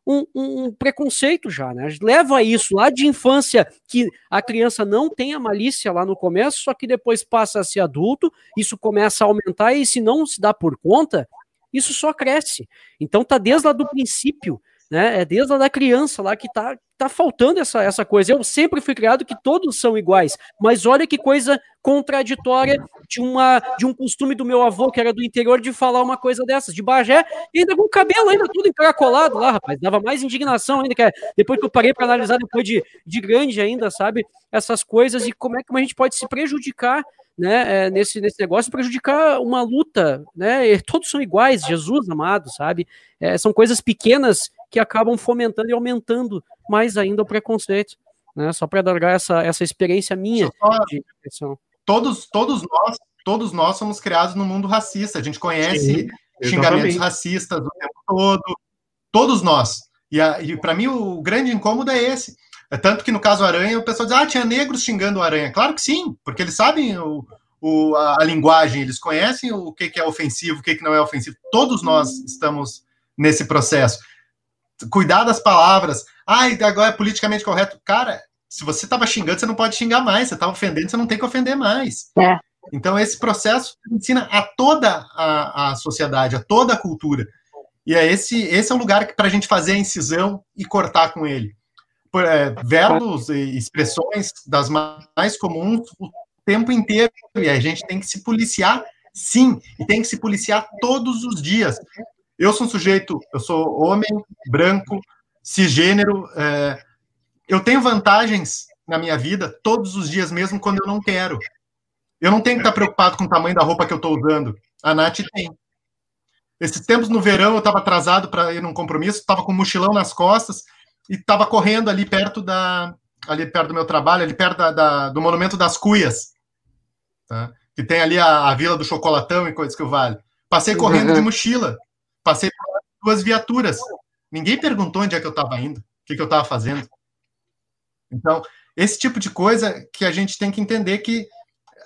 um, um, preconceito já, né? Leva isso lá de infância, que a criança não tem a malícia lá no começo, só que depois passa a ser adulto, isso começa a aumentar e se não se dá por conta, isso só cresce. Então tá desde lá do princípio, né? É desde lá da criança lá que tá, tá faltando essa, essa coisa. Eu sempre fui criado que todos são iguais, mas olha que coisa contraditória de, uma, de um costume do meu avô, que era do interior, de falar uma coisa dessas, de Bagé, e ainda com o cabelo ainda tudo encaracolado lá, rapaz. Dava mais indignação ainda, que depois que eu parei para analisar, depois de, de grande ainda, sabe? Essas coisas e como é que a gente pode se prejudicar né, é, nesse, nesse negócio prejudicar uma luta, né? Todos são iguais, Jesus amado, sabe? É, são coisas pequenas que acabam fomentando e aumentando mais ainda o preconceito, né? Só para dar essa, essa experiência minha de Todos, todos nós, todos nós somos criados no mundo racista. A gente conhece Sim, xingamentos racistas o tempo todo. Todos nós. E, e para mim o grande incômodo é esse. É tanto que no caso Aranha, o pessoal diz: ah, tinha negros xingando o Aranha. Claro que sim, porque eles sabem o, o, a, a, linguagem, eles conhecem o que, que é ofensivo, o que, que não é ofensivo. Todos nós estamos nesse processo cuidar das palavras. Ah, agora é politicamente correto. Cara, se você estava xingando, você não pode xingar mais. Você estava ofendendo, você não tem que ofender mais. É. Então, esse processo ensina a toda a, a sociedade, a toda a cultura. E é esse, esse é o lugar para a gente fazer a incisão e cortar com ele. Por, é, verbos e expressões das mais comuns o tempo inteiro. E a gente tem que se policiar, sim, e tem que se policiar todos os dias. Eu sou um sujeito, eu sou homem, branco, cisgênero. É, eu tenho vantagens na minha vida todos os dias, mesmo quando eu não quero. Eu não tenho que estar preocupado com o tamanho da roupa que eu estou usando. A Nath tem. Esses tempos no verão eu estava atrasado para ir num compromisso, estava com um mochilão nas costas e estava correndo ali perto da ali perto do meu trabalho, ali perto da, da, do Monumento das Cuias, tá? que tem ali a, a Vila do Chocolatão e coisas que o vale. Passei correndo de mochila Passei duas viaturas. Ninguém perguntou onde é que eu estava indo, o que, que eu estava fazendo. Então, esse tipo de coisa que a gente tem que entender que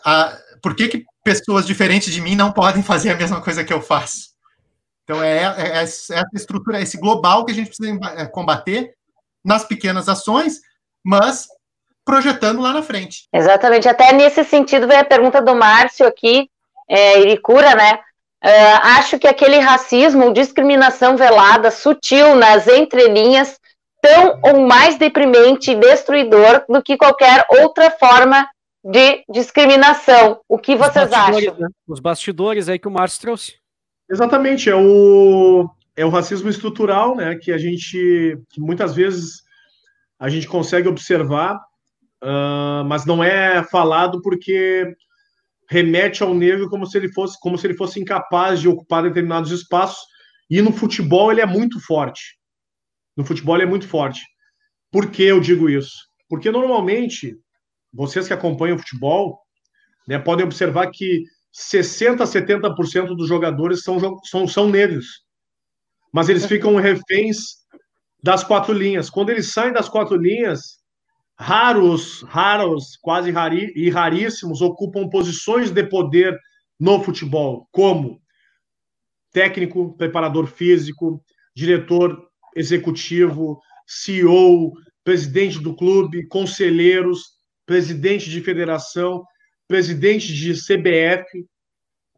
a, por que, que pessoas diferentes de mim não podem fazer a mesma coisa que eu faço. Então, é, é, é essa estrutura, esse global que a gente precisa é, combater nas pequenas ações, mas projetando lá na frente. Exatamente. Até nesse sentido, vem a pergunta do Márcio aqui, é, Iricura, né? Uh, acho que aquele racismo, discriminação velada, sutil nas entrelinhas, tão ou mais deprimente e destruidor do que qualquer outra forma de discriminação. O que vocês acham? Né? Os bastidores aí que o Márcio trouxe. Exatamente, é o, é o racismo estrutural, né, que a gente, que muitas vezes a gente consegue observar, uh, mas não é falado porque remete ao negro como se ele fosse como se ele fosse incapaz de ocupar determinados espaços e no futebol ele é muito forte. No futebol ele é muito forte. Por que eu digo isso? Porque normalmente vocês que acompanham o futebol né, podem observar que 60 a 70% dos jogadores são, são, são negros. Mas eles ficam reféns das quatro linhas. Quando eles saem das quatro linhas, raros, raros, quase rari, e raríssimos ocupam posições de poder no futebol, como técnico, preparador físico, diretor executivo, CEO, presidente do clube, conselheiros, presidente de federação, presidente de CBF,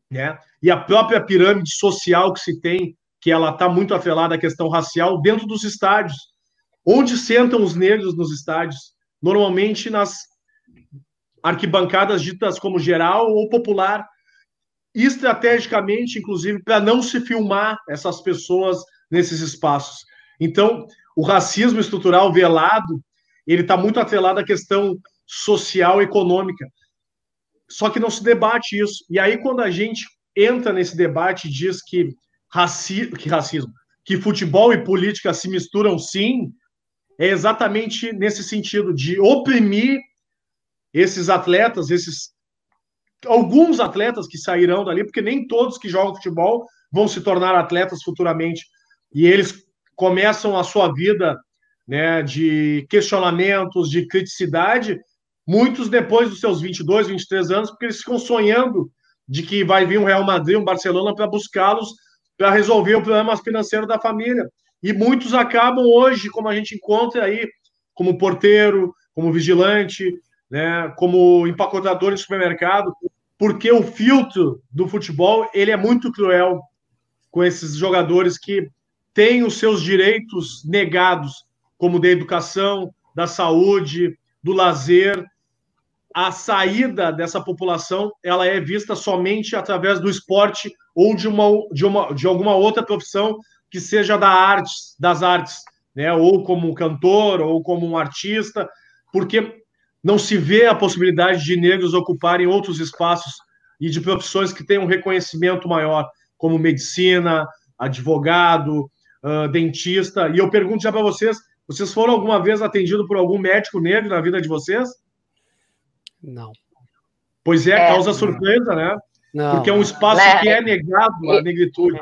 né? E a própria pirâmide social que se tem, que ela está muito atrelada à questão racial dentro dos estádios. Onde sentam os negros nos estádios? Normalmente nas arquibancadas ditas como geral ou popular, estrategicamente, inclusive, para não se filmar essas pessoas nesses espaços. Então, o racismo estrutural velado, ele está muito atrelado à questão social econômica. Só que não se debate isso. E aí, quando a gente entra nesse debate e diz que, raci que racismo, que futebol e política se misturam sim, é exatamente nesse sentido de oprimir esses atletas, esses alguns atletas que sairão dali, porque nem todos que jogam futebol vão se tornar atletas futuramente, e eles começam a sua vida né, de questionamentos, de criticidade, muitos depois dos seus 22, 23 anos, porque eles ficam sonhando de que vai vir um Real Madrid, um Barcelona para buscá-los para resolver o problema financeiro da família. E muitos acabam hoje, como a gente encontra aí, como porteiro, como vigilante, né, como empacotador em supermercado, porque o filtro do futebol ele é muito cruel com esses jogadores que têm os seus direitos negados, como da educação, da saúde, do lazer. A saída dessa população ela é vista somente através do esporte ou de uma, de uma de alguma outra profissão que seja da arte, das artes, né? Ou como um cantor, ou como um artista, porque não se vê a possibilidade de negros ocuparem outros espaços e de profissões que tenham um reconhecimento maior, como medicina, advogado, uh, dentista. E eu pergunto já para vocês: vocês foram alguma vez atendidos por algum médico negro na vida de vocês? Não. Pois é, é. causa surpresa, né? Não. Porque é um espaço né? que é negado à negritude.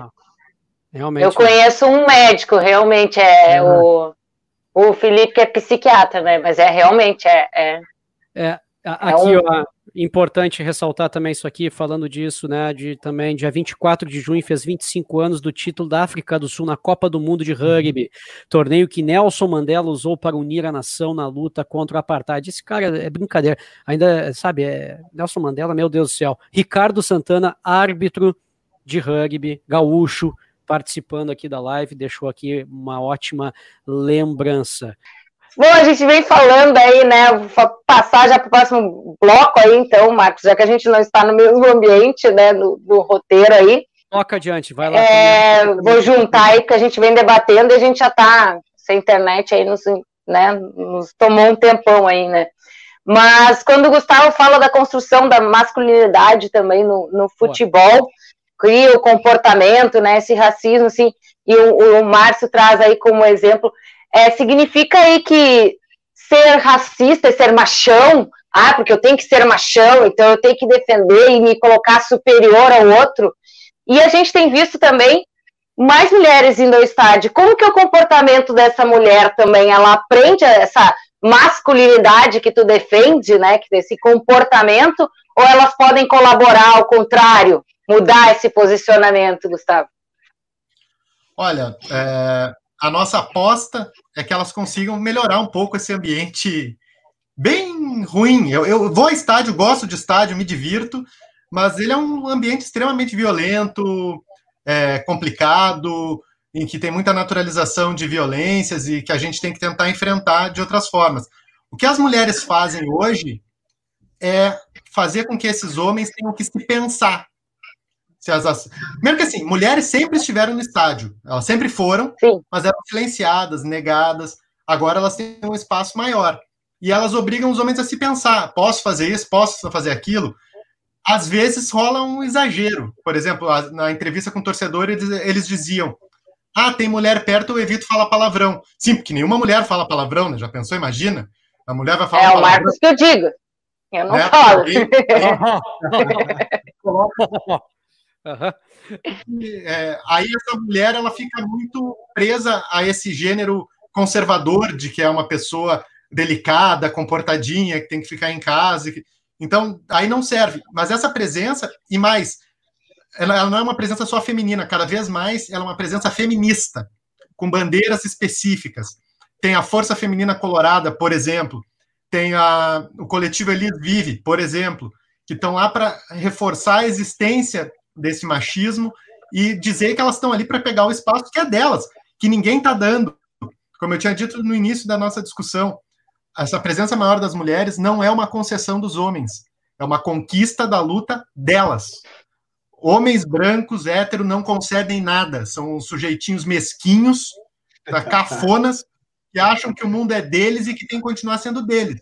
Realmente. Eu conheço um médico, realmente é uhum. o, o Felipe, que é psiquiatra, né? Mas é realmente é. É, é aqui, é um... ó, importante ressaltar também isso aqui, falando disso, né? De também, dia 24 de junho, fez 25 anos do título da África do Sul na Copa do Mundo de Rugby, torneio que Nelson Mandela usou para unir a nação na luta contra o apartheid. Esse cara é brincadeira, ainda, sabe, é Nelson Mandela, meu Deus do céu. Ricardo Santana, árbitro de rugby, gaúcho, participando aqui da live, deixou aqui uma ótima lembrança. Bom, a gente vem falando aí, né? Vou passar já para o próximo bloco aí, então, Marcos, já que a gente não está no mesmo ambiente, né, no, no roteiro aí. Toca adiante, vai lá. É, vou juntar aí, porque a gente vem debatendo e a gente já está sem internet aí, nos, né, nos tomou um tempão aí, né? Mas quando o Gustavo fala da construção da masculinidade também no, no futebol, cria o comportamento, né, esse racismo, assim, e o, o Márcio traz aí como exemplo, é, significa aí que ser racista e ser machão, ah, porque eu tenho que ser machão, então eu tenho que defender e me colocar superior ao outro, e a gente tem visto também mais mulheres indo ao estádio, como que é o comportamento dessa mulher também, ela aprende essa masculinidade que tu defende, né, que desse comportamento, ou elas podem colaborar ao contrário, mudar esse posicionamento, Gustavo? Olha, é, a nossa aposta é que elas consigam melhorar um pouco esse ambiente bem ruim. Eu, eu vou ao estádio, gosto de estádio, me divirto, mas ele é um ambiente extremamente violento, é, complicado, em que tem muita naturalização de violências e que a gente tem que tentar enfrentar de outras formas. O que as mulheres fazem hoje é fazer com que esses homens tenham que se pensar se as, Primeiro que assim, mulheres sempre estiveram no estádio, elas sempre foram, Sim. mas eram silenciadas, negadas. Agora elas têm um espaço maior. E elas obrigam os homens a se pensar: posso fazer isso, posso fazer aquilo? Às vezes rola um exagero. Por exemplo, na entrevista com o torcedor, eles diziam: Ah, tem mulher perto, eu evito falar palavrão. Sim, porque nenhuma mulher fala palavrão, né? Já pensou? Imagina. A mulher vai falar. É o Marcos que eu digo. Eu não né? falo. Uhum. É, aí essa mulher ela fica muito presa a esse gênero conservador de que é uma pessoa delicada, comportadinha, que tem que ficar em casa. Que... Então, aí não serve. Mas essa presença, e mais, ela, ela, não é uma presença só feminina, cada vez mais ela é uma presença feminista, com bandeiras específicas. Tem a Força Feminina Colorada, por exemplo, tem a, o coletivo Elis Vive, por exemplo, que estão lá para reforçar a existência desse machismo e dizer que elas estão ali para pegar o espaço que é delas, que ninguém está dando. Como eu tinha dito no início da nossa discussão, essa presença maior das mulheres não é uma concessão dos homens, é uma conquista da luta delas. Homens brancos, héteros, não concedem nada, são sujeitinhos mesquinhos, cafonas, que acham que o mundo é deles e que tem que continuar sendo deles.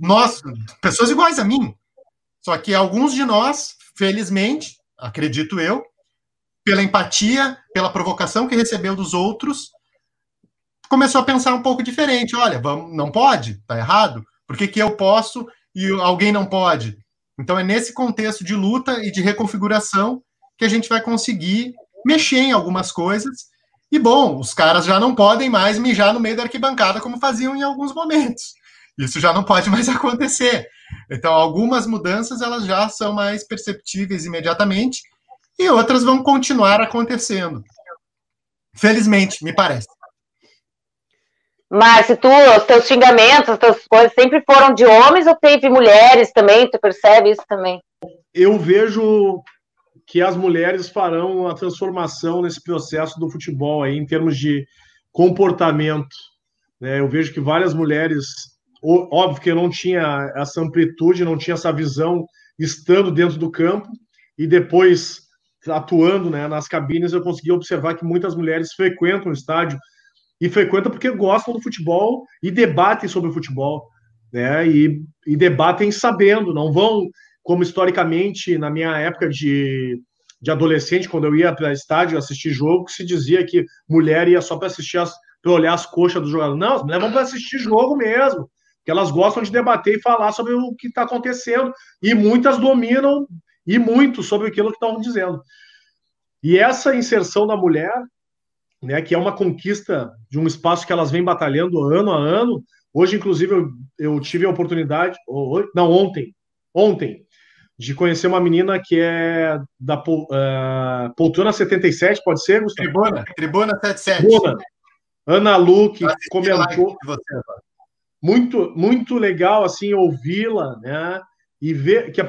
Nós, pessoas iguais a mim, só que alguns de nós, felizmente, acredito eu, pela empatia, pela provocação que recebeu dos outros, começou a pensar um pouco diferente. Olha, vamos, não pode, tá errado. Por que, que eu posso e alguém não pode? Então é nesse contexto de luta e de reconfiguração que a gente vai conseguir mexer em algumas coisas. E bom, os caras já não podem mais mijar no meio da arquibancada como faziam em alguns momentos. Isso já não pode mais acontecer. Então, algumas mudanças elas já são mais perceptíveis imediatamente e outras vão continuar acontecendo. Felizmente, me parece. Mas se tu, os teus xingamentos, as tuas coisas sempre foram de homens ou teve mulheres também? Tu percebe isso também? Eu vejo que as mulheres farão a transformação nesse processo do futebol aí, em termos de comportamento. Né? Eu vejo que várias mulheres, óbvio que eu não tinha essa amplitude, não tinha essa visão estando dentro do campo, e depois atuando né, nas cabines, eu consegui observar que muitas mulheres frequentam o estádio e frequentam porque gostam do futebol e debatem sobre o futebol, né? E, e debatem sabendo, não vão como historicamente na minha época de, de adolescente, quando eu ia para estádio assistir jogo, que se dizia que mulher ia só para assistir as para olhar as coxas do jogador. Não, as mulheres vão para assistir jogo mesmo, que elas gostam de debater e falar sobre o que está acontecendo e muitas dominam e muito sobre aquilo que estão dizendo. E essa inserção da mulher né, que é uma conquista de um espaço que elas vêm batalhando ano a ano. Hoje, inclusive, eu, eu tive a oportunidade, ou, não, ontem, ontem, de conhecer uma menina que é da uh, Poltrona 77, pode ser, Gustavo? Tribuna, Tribuna 77. Tribuna. Ana Lu, que comentou. Muito, muito legal, assim, ouvi-la, né? E ver que,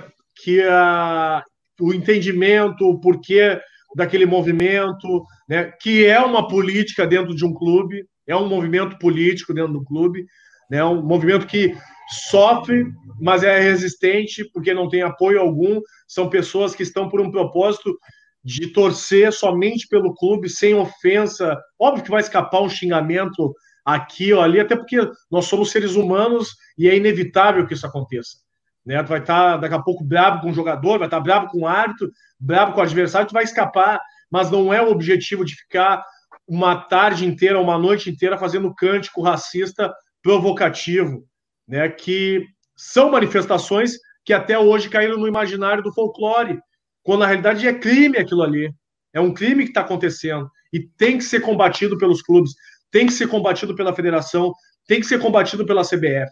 que a, o entendimento, o porquê daquele movimento, né, que é uma política dentro de um clube, é um movimento político dentro do clube, né, um movimento que sofre, mas é resistente porque não tem apoio algum. São pessoas que estão por um propósito de torcer somente pelo clube, sem ofensa. Óbvio que vai escapar um xingamento aqui ou ali, até porque nós somos seres humanos e é inevitável que isso aconteça. Né? Tu vai estar tá, daqui a pouco bravo com o jogador, vai estar tá bravo com o árbitro, bravo com o adversário, tu vai escapar, mas não é o objetivo de ficar uma tarde inteira, uma noite inteira fazendo cântico racista provocativo, né? Que são manifestações que até hoje caíram no imaginário do folclore, quando na realidade é crime aquilo ali. É um crime que está acontecendo e tem que ser combatido pelos clubes, tem que ser combatido pela federação, tem que ser combatido pela CBF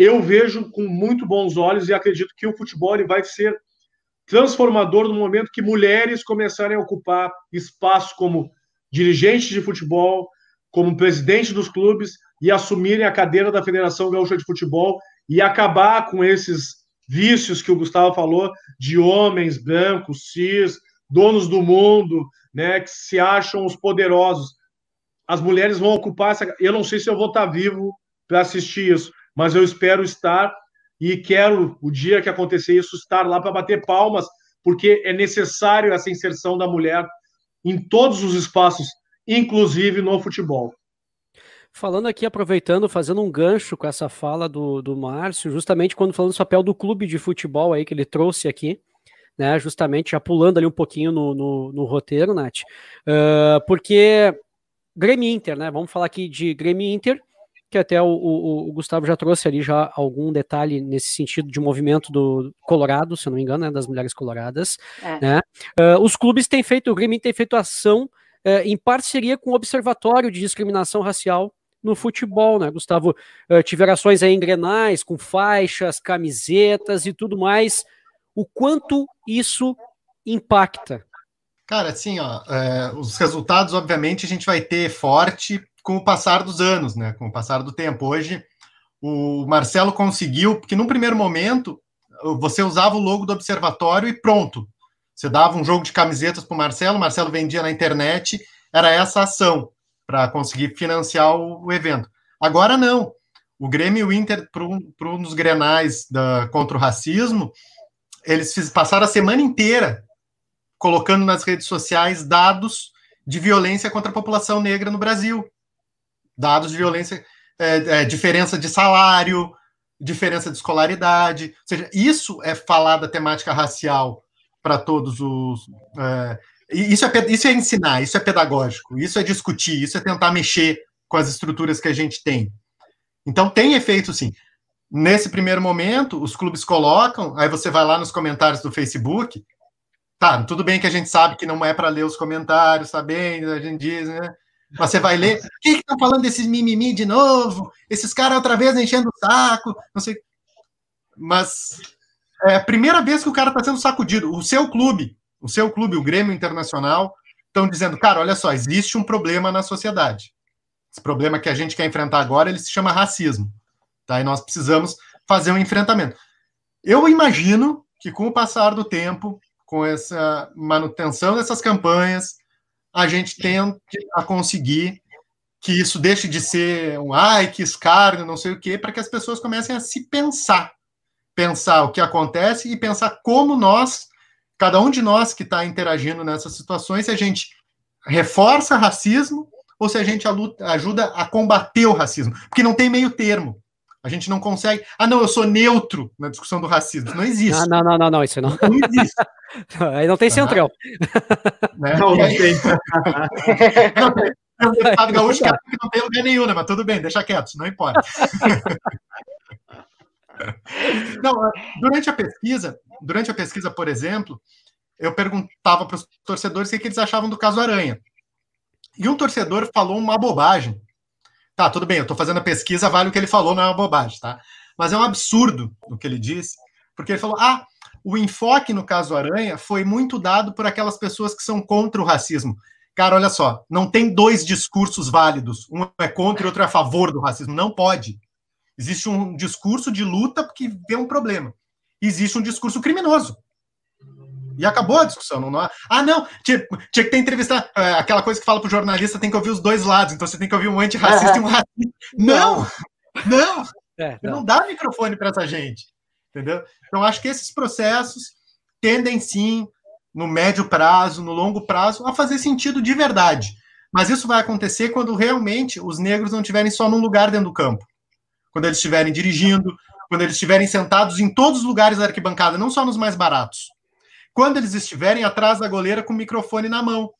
eu vejo com muito bons olhos e acredito que o futebol vai ser transformador no momento que mulheres começarem a ocupar espaço como dirigentes de futebol, como presidente dos clubes e assumirem a cadeira da Federação Gaúcha de Futebol e acabar com esses vícios que o Gustavo falou de homens brancos, cis, donos do mundo, né, que se acham os poderosos. As mulheres vão ocupar essa. Eu não sei se eu vou estar vivo para assistir isso, mas eu espero estar e quero, o dia que acontecer isso, estar lá para bater palmas, porque é necessário essa inserção da mulher em todos os espaços, inclusive no futebol. Falando aqui, aproveitando, fazendo um gancho com essa fala do, do Márcio, justamente quando falando do papel do clube de futebol aí que ele trouxe aqui, né? Justamente já pulando ali um pouquinho no, no, no roteiro, Nath. Uh, porque Grêmio Inter, né? Vamos falar aqui de Grêmio Inter, que até o, o, o, Gustavo já trouxe ali já algum detalhe nesse sentido de movimento do Colorado, se eu não me engano, né, das mulheres coloradas. É. Né? Uh, os clubes têm feito, o Grêmio tem feito ação uh, em parceria com o Observatório de Discriminação Racial no futebol, né, Gustavo? Uh, tiveram ações aí em Grenais, com faixas, camisetas e tudo mais. O quanto isso impacta? Cara, assim, ó, é, os resultados, obviamente, a gente vai ter forte com o passar dos anos, né? Com o passar do tempo. Hoje, o Marcelo conseguiu, porque num primeiro momento você usava o logo do observatório e pronto. Você dava um jogo de camisetas para o Marcelo, o Marcelo vendia na internet, era essa ação para conseguir financiar o, evento. Agora não. O Grêmio e o Inter, para um dos grenais da, contra o racismo, eles fiz, passaram a semana inteira colocando nas redes sociais dados de violência contra a população negra no Brasil dados de violência, é, é, diferença de salário, diferença de escolaridade. Ou seja, isso é falar da temática racial para todos os. É, isso, é, isso é ensinar, isso é pedagógico, isso é discutir, isso é tentar mexer com as estruturas que a gente tem. Então, tem efeito, sim. Nesse primeiro momento, os clubes colocam, aí você vai lá nos comentários do Facebook. Tá, tudo bem que a gente sabe que não é para ler os comentários, tá bem, a gente diz, né? Você vai ler, o que estão falando desses mimimi de novo? Esses caras outra vez enchendo o saco, não sei. mas é a primeira vez que o cara está sendo sacudido. O seu clube, o seu clube, o Grêmio Internacional, estão dizendo, cara, olha só, existe um problema na sociedade. Esse problema que a gente quer enfrentar agora, ele se chama racismo. Tá? E nós precisamos fazer um enfrentamento. Eu imagino que com o passar do tempo, com essa manutenção dessas campanhas, a gente tente a conseguir que isso deixe de ser um ai, que escárnio, não sei o quê, para que as pessoas comecem a se pensar. Pensar o que acontece e pensar como nós, cada um de nós que está interagindo nessas situações, se a gente reforça racismo ou se a gente ajuda a combater o racismo. Porque não tem meio termo. A gente não consegue. Ah, não, eu sou neutro na discussão do racismo. Isso não existe. Ah, não, não, não, não, isso não. Não existe. aí não tem central. Né? Não, não tem. não tem. O deputado gaúcho que não tem lugar nenhum, né? Mas tudo bem, deixa quieto, não importa. não, durante a pesquisa, durante a pesquisa, por exemplo, eu perguntava para os torcedores o que eles achavam do caso Aranha. E um torcedor falou uma bobagem. Tá, tudo bem, eu estou fazendo a pesquisa, vale o que ele falou, não é uma bobagem, tá? Mas é um absurdo o que ele disse, porque ele falou: ah, o enfoque no caso Aranha foi muito dado por aquelas pessoas que são contra o racismo. Cara, olha só, não tem dois discursos válidos. Um é contra e outro é a favor do racismo. Não pode. Existe um discurso de luta porque vê um problema. Existe um discurso criminoso. E acabou a discussão. Não, não ah, não, tinha, tinha que ter entrevista. É, aquela coisa que fala para o jornalista tem que ouvir os dois lados. Então você tem que ouvir um antirracista e um racista. Não! Não! É, não. não dá microfone para essa gente. Entendeu? Então acho que esses processos tendem sim, no médio prazo, no longo prazo, a fazer sentido de verdade. Mas isso vai acontecer quando realmente os negros não estiverem só num lugar dentro do campo. Quando eles estiverem dirigindo, quando eles estiverem sentados em todos os lugares da arquibancada, não só nos mais baratos quando eles estiverem atrás da goleira com o microfone na mão.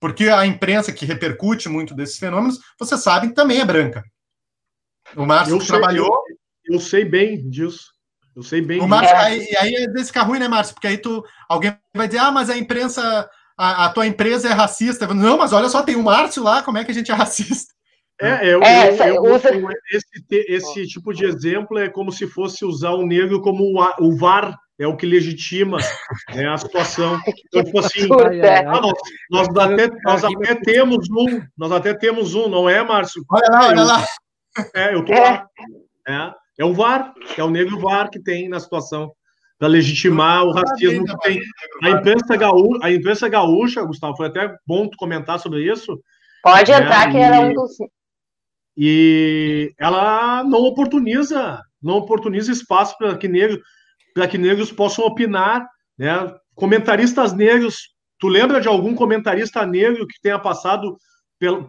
Porque a imprensa que repercute muito desses fenômenos, você sabe que também é branca. O Márcio eu trabalhou. Sei, eu, eu, sei bem disso. Eu sei bem. O Márcio, aí, aí às vezes fica ruim, né, Márcio? Porque aí tu, alguém vai dizer, ah, mas a imprensa, a, a tua empresa é racista. Não, mas olha só, tem o Márcio lá, como é que a gente é racista? É, eu, é, eu, eu, usa... esse, esse tipo de exemplo é como se fosse usar o negro como o VAR é o que legitima né, a situação. Então, tipo assim, ah, nós, nós, até, nós até temos um, nós até temos um, não é, Márcio? Olha lá, olha lá. É, eu tô lá. É, é o VAR, é o negro VAR que tem na situação para legitimar o racismo que tem. A imprensa, gaúcha, a imprensa gaúcha, Gustavo, foi até bom tu comentar sobre isso. Pode entrar, né, que era um dos. E ela não oportuniza, não oportuniza espaço para que negro para que negros possam opinar, né? Comentaristas negros, tu lembra de algum comentarista negro que tenha passado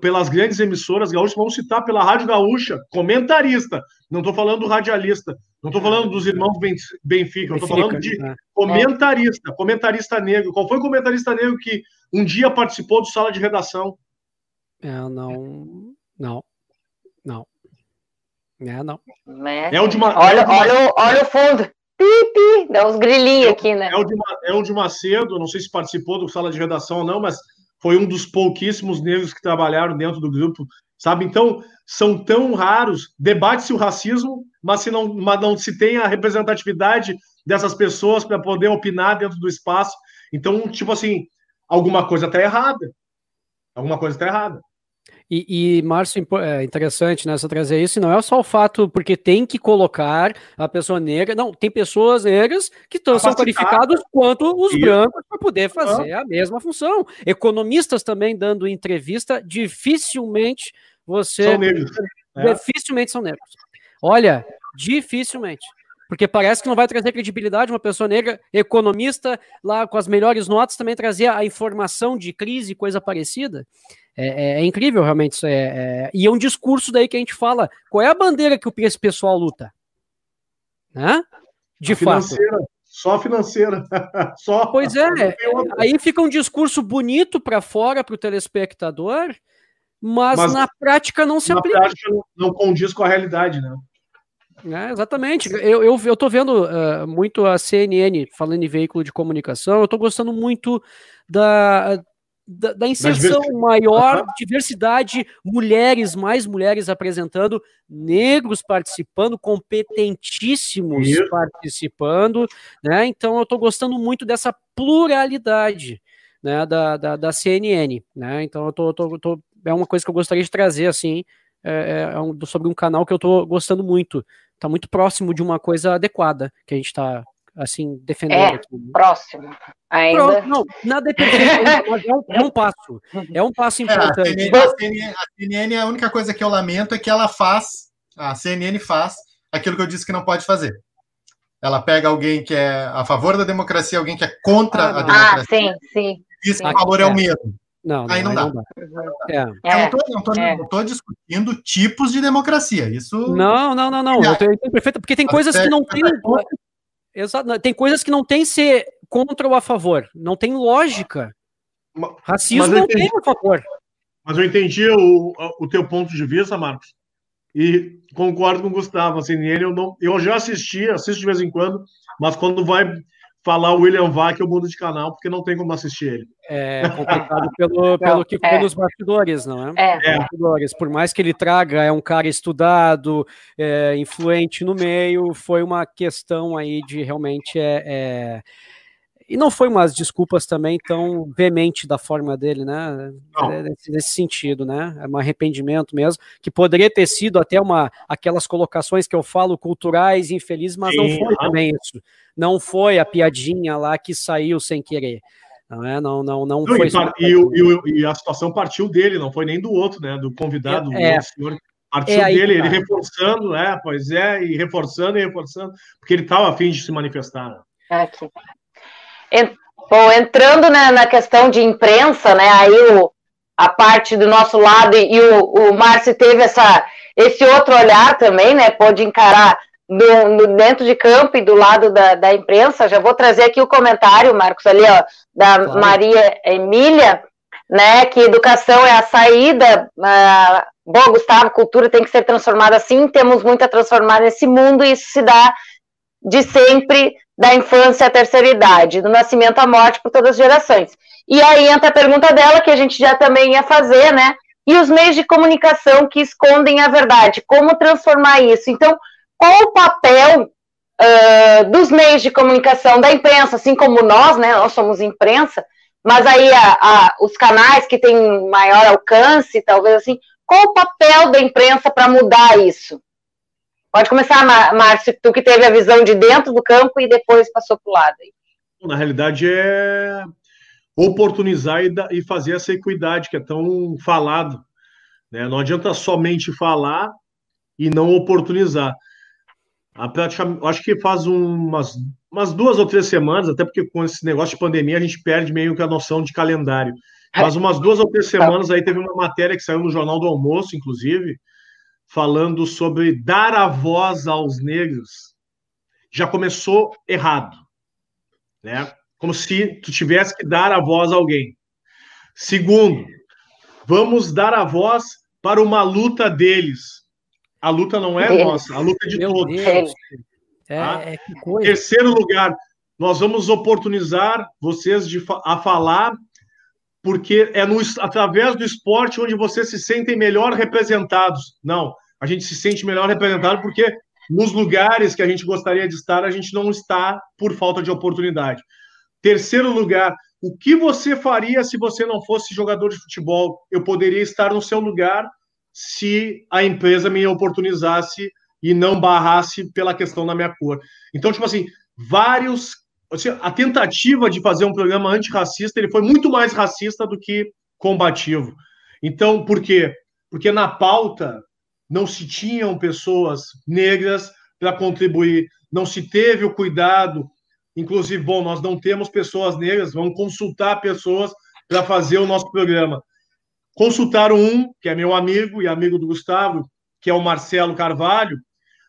pelas grandes emissoras gaúchas? Vamos citar pela Rádio Gaúcha, comentarista. Não estou falando do radialista, não estou falando dos irmãos Benfica, estou falando de né? comentarista, comentarista negro. Qual foi o comentarista negro que um dia participou do sala de redação? É, não, não, não. É, não. É o de uma, olha, é de uma... olha, olha o fundo. Pi, dá uns grilinhos é, aqui, né? É o, de, é o de Macedo, não sei se participou do sala de redação ou não, mas foi um dos pouquíssimos negros que trabalharam dentro do grupo, sabe? Então, são tão raros, debate-se o racismo, mas, se não, mas não se tem a representatividade dessas pessoas para poder opinar dentro do espaço. Então, tipo assim, alguma coisa está errada. Alguma coisa está errada. E, e Márcio, é interessante né, você trazer isso, não é só o fato porque tem que colocar a pessoa negra, não, tem pessoas negras que tão, são qualificados quanto os isso. brancos para poder fazer a mesma função. Economistas também dando entrevista, dificilmente você. São negros. É. Dificilmente são negros. Olha, dificilmente porque parece que não vai trazer credibilidade uma pessoa negra, economista, lá com as melhores notas, também trazer a informação de crise, coisa parecida. É, é, é incrível, realmente. Isso é, é, e é um discurso daí que a gente fala: qual é a bandeira que esse pessoal luta? Né? De fato. Financeira. Só financeira. Só. Pois é. Aí fica um discurso bonito para fora para o telespectador, mas, mas, na prática não se na aplica. Na prática não, não condiz com a realidade, né? É, exatamente. Eu, eu, eu tô vendo uh, muito a CNN falando em veículo de comunicação, eu tô gostando muito da, da, da inserção maior, diversidade, mulheres, mais mulheres apresentando, negros participando, competentíssimos Isso. participando, né? Então eu estou gostando muito dessa pluralidade né, da, da, da CNN, né? Então eu tô, tô, tô, é uma coisa que eu gostaria de trazer assim, é, é, é um, sobre um canal que eu estou gostando muito. Está muito próximo de uma coisa adequada que a gente está assim, defendendo é, aqui. Né? Próximo. Ainda. não, nada é perfeito, mas é um, é um, passo. É um passo importante. É, a, CNN, a, CNN, a única coisa que eu lamento é que ela faz, a CNN faz aquilo que eu disse que não pode fazer. Ela pega alguém que é a favor da democracia, alguém que é contra ah, a democracia. Ah, sim, sim. Diz que o valor é, o mesmo. Não, aí não, não dá. É. Eu não estou discutindo tipos de democracia. Isso. Não, não, não, não. Eu tenho perfeito, porque tem coisas que não tem. Exato. Tem coisas que não tem ser contra ou a favor. Não tem lógica. Racismo não tem a favor. Mas eu entendi o, o teu ponto de vista, Marcos. E concordo com o Gustavo. Assim, eu, não, eu já assisti, assisto de vez em quando, mas quando vai falar o William Vac, eu mudo de canal, porque não tem como assistir ele. É complicado pelo, pelo que foi é. nos bastidores, não é? É. Bastidores. Por mais que ele traga, é um cara estudado, é, influente no meio, foi uma questão aí de realmente é, é e não foi umas desculpas também tão veemente da forma dele, né? Nesse, nesse, sentido, né? É um arrependimento mesmo, que poderia ter sido até uma aquelas colocações que eu falo culturais infelizes, mas Sim, não foi também isso. Não foi a piadinha lá que saiu sem querer. Não, é? não, não, não, não foi. E, e, e, a situação partiu dele, não foi nem do outro, né? Do convidado, é, do senhor. Partiu é dele, ele reforçando, é, pois é, e reforçando e reforçando, porque ele estava afim de se manifestar. Né? Bom, entrando né, na questão de imprensa, né, aí o, a parte do nosso lado e, o, o Márcio teve essa, esse outro olhar também, né, pode encarar no, dentro de campo e do lado da, da, imprensa. Já vou trazer aqui o comentário, Marcos, ali, ó, da claro. Maria Emília, né, que educação é a saída. Uh, bom, Gustavo, cultura tem que ser transformada sim, temos muito a transformar nesse mundo, e isso se dá de sempre da infância à terceira idade, do nascimento à morte por todas as gerações. E aí entra a pergunta dela, que a gente já também ia fazer, né? E os meios de comunicação que escondem a verdade, como transformar isso? Então, qual o papel uh, dos meios de comunicação, da imprensa, assim como nós, né? Nós somos imprensa, mas aí a, a, os canais que têm maior alcance, talvez assim, qual o papel da imprensa para mudar isso? Pode começar, Márcio, tu que teve a visão de dentro do campo e depois passou para o lado. Na realidade, é oportunizar e, fazer essa equidade que é tão falado. Né? Não adianta somente falar e não oportunizar. Acho que faz umas, umas duas ou três semanas, até porque com esse negócio de pandemia a gente perde meio que a noção de calendário. Faz umas duas ou três semanas aí teve uma matéria que saiu no Jornal do Almoço, inclusive, falando sobre dar a voz aos negros, já começou errado, né? Como se tu tivesse que dar a voz a alguém. Segundo, vamos dar a voz para uma luta deles. A luta não é Deus. nossa, a luta é de Meu todos. Deus. É, tá? é Terceiro lugar, nós vamos oportunizar vocês de, a falar porque é no, através do esporte onde vocês se sentem melhor representados. Não, a gente se sente melhor representado porque nos lugares que a gente gostaria de estar, a gente não está por falta de oportunidade. Terceiro lugar, o que você faria se você não fosse jogador de futebol? Eu poderia estar no seu lugar se a empresa me oportunizasse e não barrasse pela questão da minha cor. Então, tipo assim, vários. Assim, a tentativa de fazer um programa antirracista ele foi muito mais racista do que combativo. Então, por quê? Porque na pauta não se tinham pessoas negras para contribuir, não se teve o cuidado. Inclusive, bom, nós não temos pessoas negras, vamos consultar pessoas para fazer o nosso programa. Consultaram um, que é meu amigo e amigo do Gustavo, que é o Marcelo Carvalho,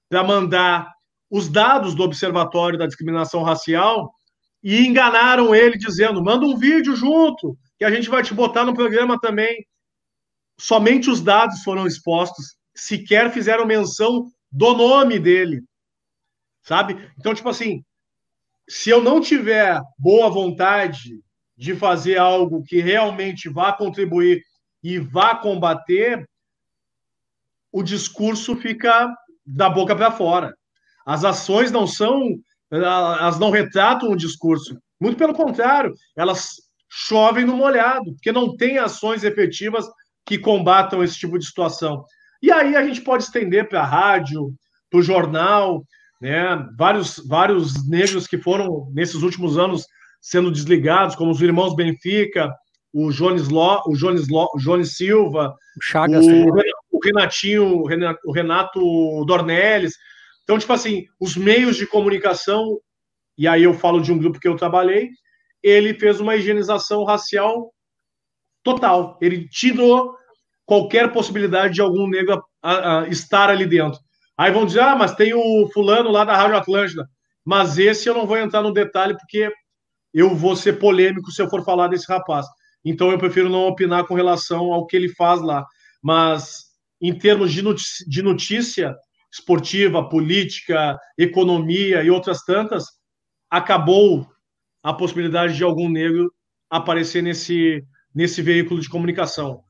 para mandar os dados do Observatório da Discriminação Racial e enganaram ele dizendo: manda um vídeo junto, que a gente vai te botar no programa também. Somente os dados foram expostos sequer fizeram menção do nome dele, sabe? Então, tipo assim, se eu não tiver boa vontade de fazer algo que realmente vá contribuir e vá combater, o discurso fica da boca para fora. As ações não são, elas não retratam o discurso. Muito pelo contrário, elas chovem no molhado, porque não tem ações efetivas que combatam esse tipo de situação. E aí a gente pode estender para a rádio, para o jornal, né? Vários, vários negros que foram, nesses últimos anos, sendo desligados, como os irmãos Benfica, o Jones, Ló, o Jones, Ló, o Jones Silva, o, Chagas, o, o Renatinho, o Renato Dornelles. Então, tipo assim, os meios de comunicação, e aí eu falo de um grupo que eu trabalhei, ele fez uma higienização racial total. Ele tirou qualquer possibilidade de algum negro a, a estar ali dentro. Aí vão dizer, ah, mas tem o fulano lá da Rádio Atlântida. Mas esse eu não vou entrar no detalhe, porque eu vou ser polêmico se eu for falar desse rapaz. Então eu prefiro não opinar com relação ao que ele faz lá. Mas em termos de notícia, de notícia esportiva, política, economia e outras tantas, acabou a possibilidade de algum negro aparecer nesse, nesse veículo de comunicação.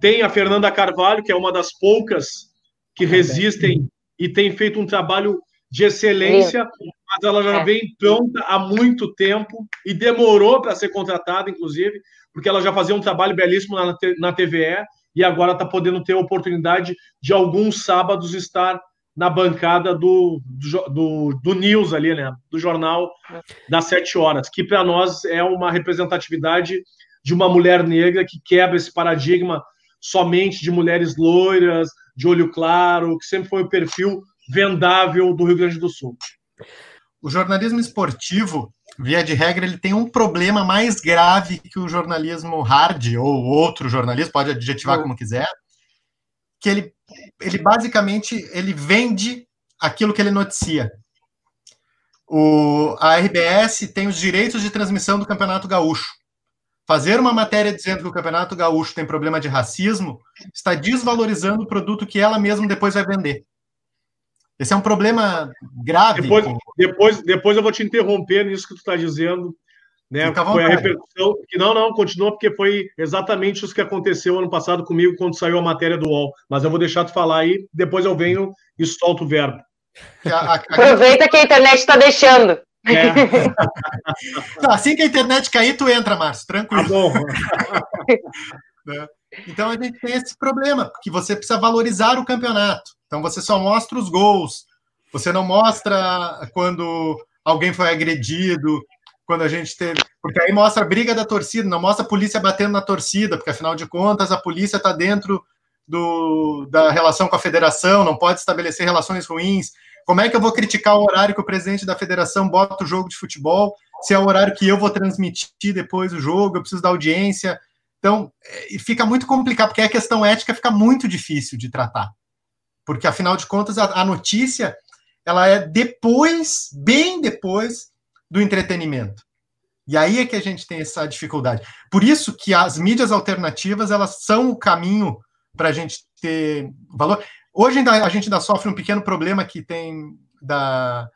Tem a Fernanda Carvalho, que é uma das poucas que resistem e tem feito um trabalho de excelência, mas ela já é. vem pronta há muito tempo e demorou para ser contratada, inclusive, porque ela já fazia um trabalho belíssimo na, na TVE e agora está podendo ter a oportunidade de alguns sábados estar na bancada do, do, do, do News ali, né? Do jornal das sete horas, que para nós é uma representatividade de uma mulher negra que quebra esse paradigma somente de mulheres loiras, de olho claro, que sempre foi o perfil vendável do Rio Grande do Sul. O jornalismo esportivo, via de regra, ele tem um problema mais grave que o jornalismo hard ou outro jornalismo, pode adjetivar como quiser, que ele, ele basicamente ele vende aquilo que ele noticia. O, a RBS tem os direitos de transmissão do Campeonato Gaúcho. Fazer uma matéria dizendo que o Campeonato Gaúcho tem problema de racismo está desvalorizando o produto que ela mesma depois vai vender. Esse é um problema grave. Depois, depois, depois eu vou te interromper nisso que tu está dizendo. Né? Foi a repercussão. Que não, não, continua, porque foi exatamente isso que aconteceu ano passado comigo quando saiu a matéria do UOL. Mas eu vou deixar tu falar aí, depois eu venho e solto o verbo. A, a, a... Aproveita que a internet está deixando. É. assim que a internet cair, tu entra, Márcio, tranquilo. Tá bom. Né? Então a gente tem esse problema, que você precisa valorizar o campeonato. Então você só mostra os gols, você não mostra quando alguém foi agredido, quando a gente teve. Porque aí mostra a briga da torcida, não mostra a polícia batendo na torcida, porque afinal de contas a polícia está dentro do, da relação com a federação, não pode estabelecer relações ruins. Como é que eu vou criticar o horário que o presidente da federação bota o jogo de futebol, se é o horário que eu vou transmitir depois o jogo, eu preciso da audiência. Então, é, fica muito complicado, porque a questão ética fica muito difícil de tratar porque afinal de contas a, a notícia ela é depois, bem depois do entretenimento. E aí é que a gente tem essa dificuldade. Por isso que as mídias alternativas elas são o caminho para a gente ter valor. Hoje ainda, a gente ainda sofre um pequeno problema que tem da,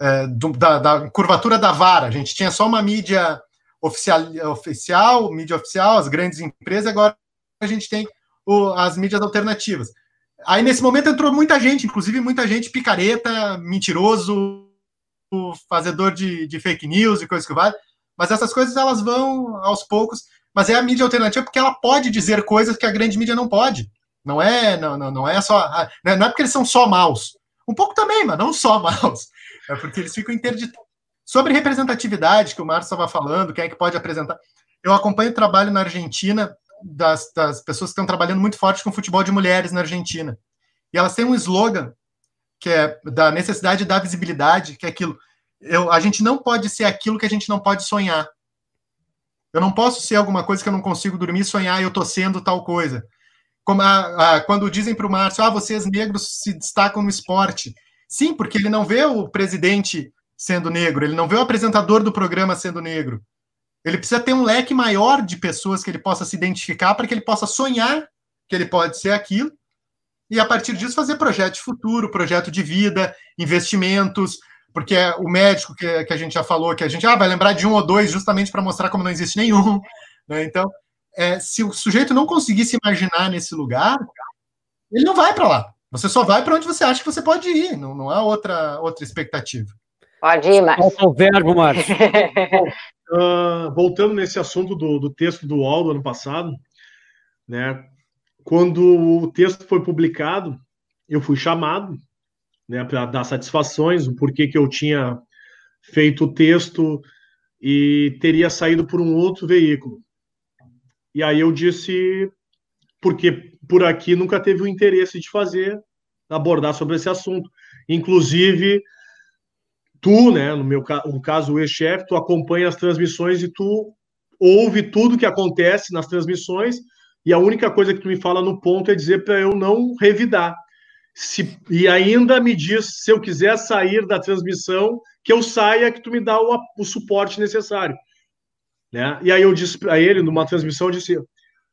é, do, da, da, curvatura da vara. A gente tinha só uma mídia oficial, oficial, mídia oficial, as grandes empresas, agora a gente tem o, as mídias alternativas. Aí nesse momento entrou muita gente, inclusive muita gente picareta, mentiroso, fazedor de, de fake news e coisas que vai. Mas essas coisas elas vão aos poucos. Mas é a mídia alternativa porque ela pode dizer coisas que a grande mídia não pode. Não é, não, não, não é só. Ah, né, não é porque eles são só maus. Um pouco também, mas não só maus. É porque eles ficam interditados. Sobre representatividade, que o Márcio estava falando, quem é que pode apresentar. Eu acompanho o trabalho na Argentina das, das pessoas que estão trabalhando muito forte com futebol de mulheres na Argentina. E elas têm um slogan que é da necessidade da visibilidade, que é aquilo. Eu, a gente não pode ser aquilo que a gente não pode sonhar. Eu não posso ser alguma coisa que eu não consigo dormir sonhar e eu estou sendo tal coisa. Como a, a, quando dizem para o Márcio, ah, vocês negros se destacam no esporte. Sim, porque ele não vê o presidente sendo negro, ele não vê o apresentador do programa sendo negro. Ele precisa ter um leque maior de pessoas que ele possa se identificar para que ele possa sonhar que ele pode ser aquilo e a partir disso fazer projeto de futuro, projeto de vida, investimentos, porque é o médico que, que a gente já falou, que a gente ah, vai lembrar de um ou dois justamente para mostrar como não existe nenhum. Né? Então, é, se o sujeito não conseguir se imaginar nesse lugar, ele não vai para lá. Você só vai para onde você acha que você pode ir, não, não há outra, outra expectativa. Pode ir, Márcio. o verbo, Márcio. uh, voltando nesse assunto do, do texto do UOL do ano passado, né, quando o texto foi publicado, eu fui chamado né, para dar satisfações, o porquê que eu tinha feito o texto e teria saído por um outro veículo. E aí eu disse, porque por aqui nunca teve o interesse de fazer, abordar sobre esse assunto. Inclusive, tu, né, no meu no caso o ex-chefe, tu acompanha as transmissões e tu ouve tudo que acontece nas transmissões e a única coisa que tu me fala no ponto é dizer para eu não revidar. Se, e ainda me diz, se eu quiser sair da transmissão, que eu saia, que tu me dá o, o suporte necessário. Né? E aí eu disse para ele, numa transmissão, eu disse,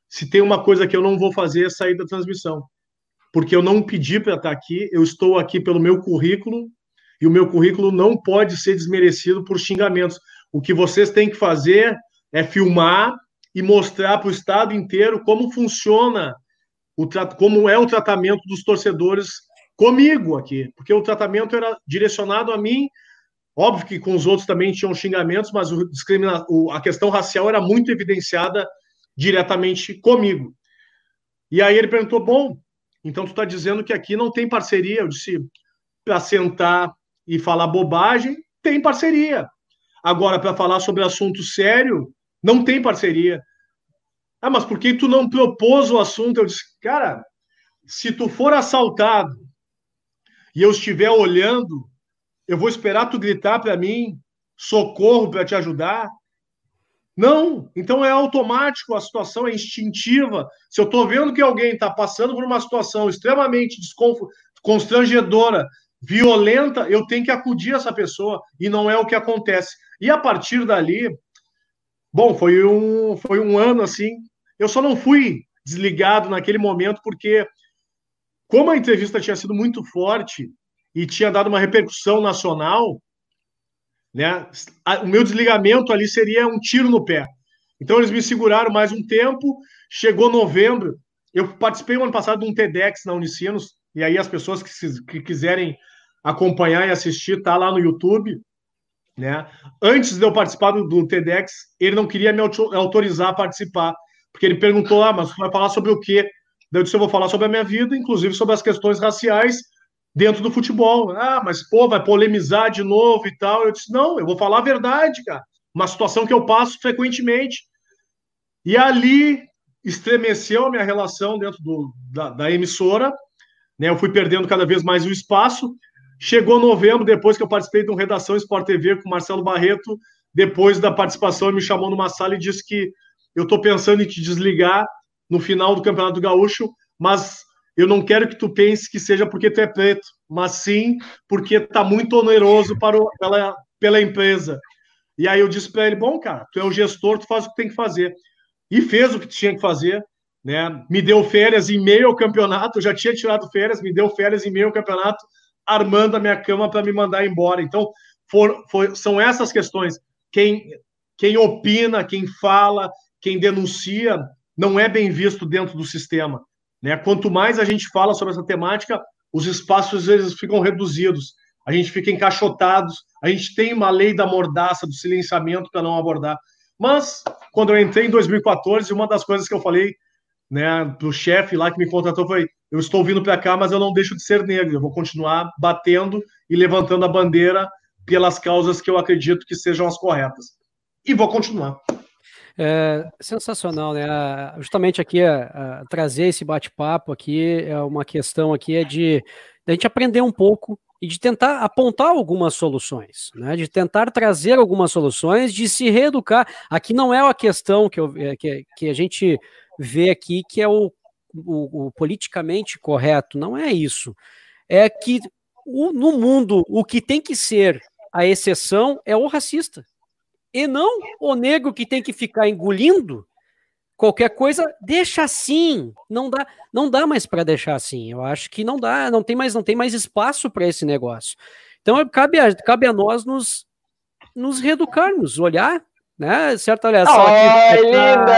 se tem uma coisa que eu não vou fazer é sair da transmissão. Porque eu não pedi para estar aqui, eu estou aqui pelo meu currículo, e o meu currículo não pode ser desmerecido por xingamentos. O que vocês têm que fazer é filmar e mostrar para o estado inteiro como funciona o como é o tratamento dos torcedores comigo aqui, porque o tratamento era direcionado a mim, óbvio que com os outros também tinham xingamentos, mas o discrimina... a questão racial era muito evidenciada diretamente comigo. E aí ele perguntou: bom, então tu está dizendo que aqui não tem parceria? Eu disse: para sentar e falar bobagem, tem parceria. Agora, para falar sobre assunto sério, não tem parceria. Ah, mas por que tu não propôs o assunto? Eu disse, cara, se tu for assaltado e eu estiver olhando, eu vou esperar tu gritar para mim socorro para te ajudar? Não, então é automático, a situação é instintiva. Se eu estou vendo que alguém está passando por uma situação extremamente constrangedora, violenta, eu tenho que acudir essa pessoa, e não é o que acontece. E a partir dali, Bom, foi um, foi um ano assim. Eu só não fui desligado naquele momento porque, como a entrevista tinha sido muito forte e tinha dado uma repercussão nacional, né? O meu desligamento ali seria um tiro no pé. Então eles me seguraram mais um tempo. Chegou novembro, eu participei no ano passado de um TEDx na Unicinos e aí as pessoas que, que quiserem acompanhar e assistir tá lá no YouTube. Né? Antes de eu participar do, do TEDx, ele não queria me autorizar a participar, porque ele perguntou: ah, mas você vai falar sobre o quê? Daí eu disse: eu vou falar sobre a minha vida, inclusive sobre as questões raciais dentro do futebol. Ah, mas pô, vai polemizar de novo e tal. Eu disse: não, eu vou falar a verdade, cara. Uma situação que eu passo frequentemente. E ali estremeceu a minha relação dentro do, da, da emissora. Né? Eu fui perdendo cada vez mais o espaço. Chegou novembro, depois que eu participei de um Redação Sport TV com o Marcelo Barreto, depois da participação, ele me chamou numa sala e disse que eu estou pensando em te desligar no final do Campeonato Gaúcho, mas eu não quero que tu pense que seja porque tu é preto, mas sim porque está muito oneroso para o, pela, pela empresa. E aí eu disse para ele, bom, cara, tu é o gestor, tu faz o que tem que fazer. E fez o que tinha que fazer, né? Me deu férias em meio ao campeonato, já tinha tirado férias, me deu férias em meio ao campeonato, armando a minha cama para me mandar embora. Então, for, for, são essas questões. Quem, quem opina, quem fala, quem denuncia, não é bem visto dentro do sistema. Né? Quanto mais a gente fala sobre essa temática, os espaços vezes ficam reduzidos, a gente fica encaixotados, a gente tem uma lei da mordaça, do silenciamento para não abordar. Mas, quando eu entrei em 2014, uma das coisas que eu falei né, para o chefe lá que me contratou foi: eu estou vindo para cá, mas eu não deixo de ser negro. Eu vou continuar batendo e levantando a bandeira pelas causas que eu acredito que sejam as corretas. E vou continuar. É sensacional, né? Justamente aqui a, a, trazer esse bate-papo aqui é uma questão aqui é de, de a gente aprender um pouco e de tentar apontar algumas soluções, né? De tentar trazer algumas soluções, de se reeducar. Aqui não é a questão que, eu, é, que, que a gente vê aqui que é o o, o politicamente correto, não é isso. É que o, no mundo o que tem que ser a exceção é o racista. E não o negro que tem que ficar engolindo qualquer coisa, deixa assim. Não dá, não dá mais para deixar assim. Eu acho que não dá, não tem mais, não tem mais espaço para esse negócio. Então cabe a, cabe a nós nos, nos reeducarmos, olhar né? Certo, olha só. Oi, linda!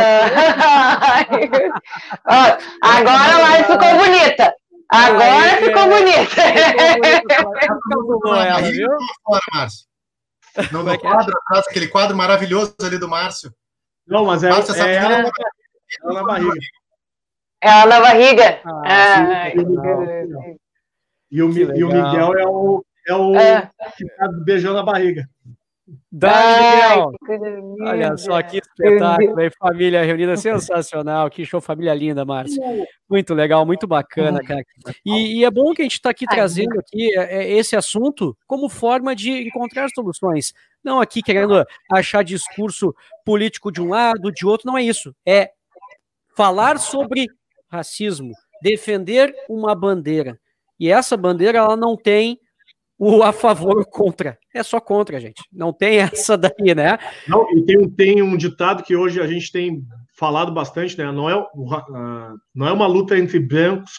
Agora a live ficou bonita. Agora Aí, ficou bonita. Ficou ela, viu? No, é quadro atrás, aquele quadro maravilhoso ali do Márcio. Não, mas é, Márcio, é, é ela, ela na barriga. Ela na barriga. Ah, ah, e, o, e o Miguel é o, é o é. que tá beijando a barriga. Daniel! Olha só que espetáculo aí, família reunida sensacional. Que show, família linda, Márcia. Muito legal, muito bacana, cara. E, e é bom que a gente está aqui trazendo aqui é, é, esse assunto como forma de encontrar soluções. Não aqui querendo achar discurso político de um lado, de outro, não é isso. É falar sobre racismo, defender uma bandeira. E essa bandeira ela não tem o a favor ou contra. É só contra, gente. Não tem essa daí, né? Não, e tem, tem um ditado que hoje a gente tem falado bastante, né? Não é, uh, não é uma luta entre brancos,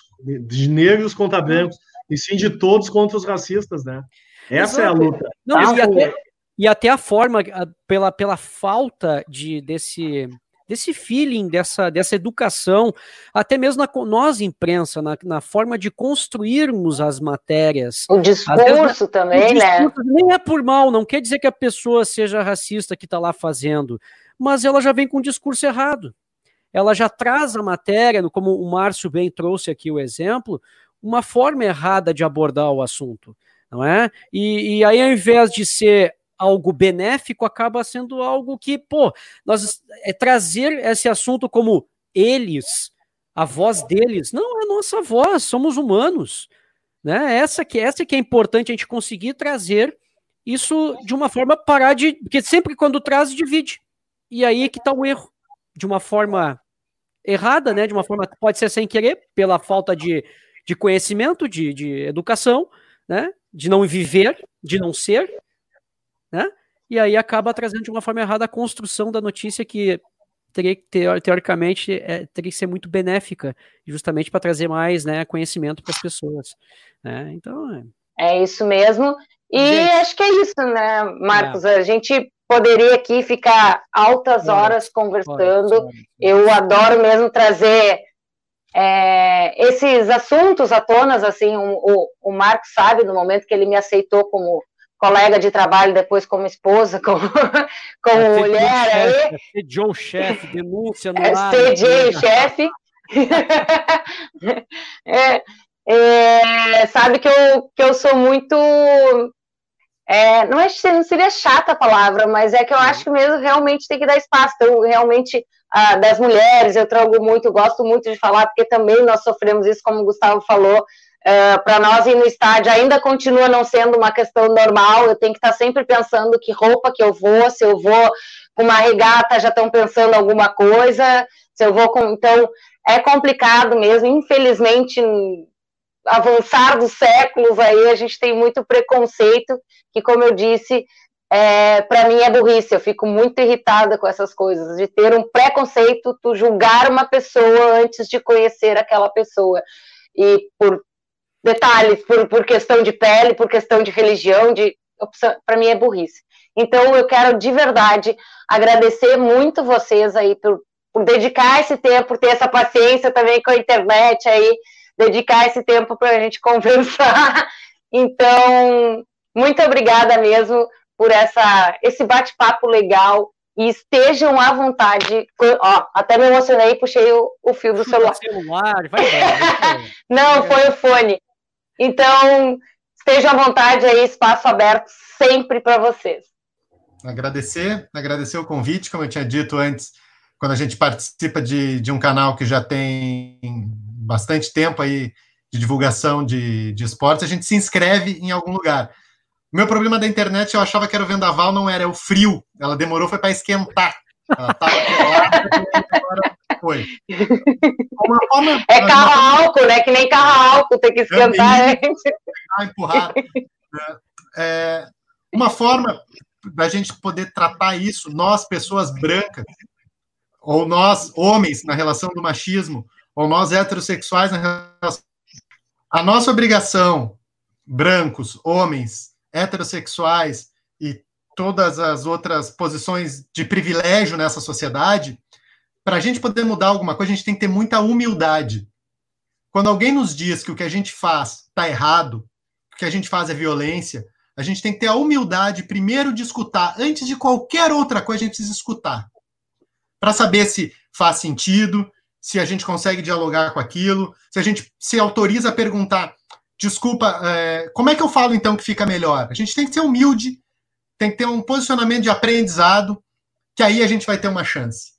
de negros contra brancos, e sim de todos contra os racistas, né? Essa Exato. é a luta. Não, e, até, e até a forma, pela, pela falta de, desse desse feeling, dessa, dessa educação, até mesmo na, nós, imprensa, na, na forma de construirmos as matérias. O discurso vezes, também, o né? discurso né? Nem é por mal, não quer dizer que a pessoa seja racista que está lá fazendo, mas ela já vem com um discurso errado. Ela já traz a matéria, como o Márcio bem trouxe aqui o exemplo, uma forma errada de abordar o assunto, não é? E, e aí, ao invés de ser algo benéfico acaba sendo algo que, pô, nós é trazer esse assunto como eles, a voz deles, não é nossa voz, somos humanos, né? Essa que essa que é importante a gente conseguir trazer isso de uma forma parar de, porque sempre quando traz divide. E aí que está o erro, de uma forma errada, né? De uma forma pode ser sem querer, pela falta de, de conhecimento, de, de educação, né? De não viver, de não ser, né? E aí acaba trazendo de uma forma errada a construção da notícia que teria que teoricamente é, teria que ser muito benéfica, justamente para trazer mais né, conhecimento para as pessoas. Né? Então é... é isso mesmo. E gente, acho que é isso, né, Marcos? É. A gente poderia aqui ficar altas horas conversando. Eu adoro mesmo trazer é, esses assuntos à tona, assim, o, o, o Marcos sabe no momento que ele me aceitou como colega de trabalho, depois como esposa, como, como é mulher. Aí. É Joe chefe, denúncia no é, ar. CJ chefe. é, é, sabe que eu, que eu sou muito. É, não, é, não seria chata a palavra, mas é que eu uhum. acho que mesmo realmente tem que dar espaço. Então, realmente, ah, das mulheres, eu trago muito, gosto muito de falar, porque também nós sofremos isso, como o Gustavo falou, Uh, eh, para nós ir no estádio ainda continua não sendo uma questão normal. Eu tenho que estar sempre pensando que roupa que eu vou, se eu vou com uma regata, já estão pensando alguma coisa, se eu vou com. Então, é complicado mesmo. Infelizmente, avançar dos séculos aí, a gente tem muito preconceito, que, como eu disse, é, para mim é burrice. Eu fico muito irritada com essas coisas, de ter um preconceito, tu julgar uma pessoa antes de conhecer aquela pessoa. E por detalhes por, por questão de pele, por questão de religião, de para mim é burrice. Então eu quero de verdade agradecer muito vocês aí por, por dedicar esse tempo, por ter essa paciência também com a internet aí, dedicar esse tempo para a gente conversar. Então, muito obrigada mesmo por essa esse bate-papo legal e estejam à vontade. Ó, até me emocionei, puxei o, o fio do celular. celular vai Não, foi o fone. Então, esteja à vontade aí, espaço aberto sempre para vocês. Agradecer, agradecer o convite, como eu tinha dito antes, quando a gente participa de, de um canal que já tem bastante tempo aí de divulgação de, de esportes, a gente se inscreve em algum lugar. O meu problema da internet, eu achava que era o vendaval, não era, é o frio. Ela demorou, foi para esquentar. Ela tava foi. Forma, é carro álcool, né? Que nem carro álcool, tem que esquentar antes. Empurrar. É, uma forma da gente poder tratar isso, nós, pessoas brancas, ou nós, homens, na relação do machismo, ou nós, heterossexuais, na relação. A nossa obrigação, brancos, homens, heterossexuais e todas as outras posições de privilégio nessa sociedade, para a gente poder mudar alguma coisa, a gente tem que ter muita humildade. Quando alguém nos diz que o que a gente faz está errado, que o que a gente faz é violência, a gente tem que ter a humildade, primeiro, de escutar. Antes de qualquer outra coisa, a gente precisa escutar. Para saber se faz sentido, se a gente consegue dialogar com aquilo, se a gente se autoriza a perguntar, desculpa, é, como é que eu falo então que fica melhor? A gente tem que ser humilde, tem que ter um posicionamento de aprendizado, que aí a gente vai ter uma chance.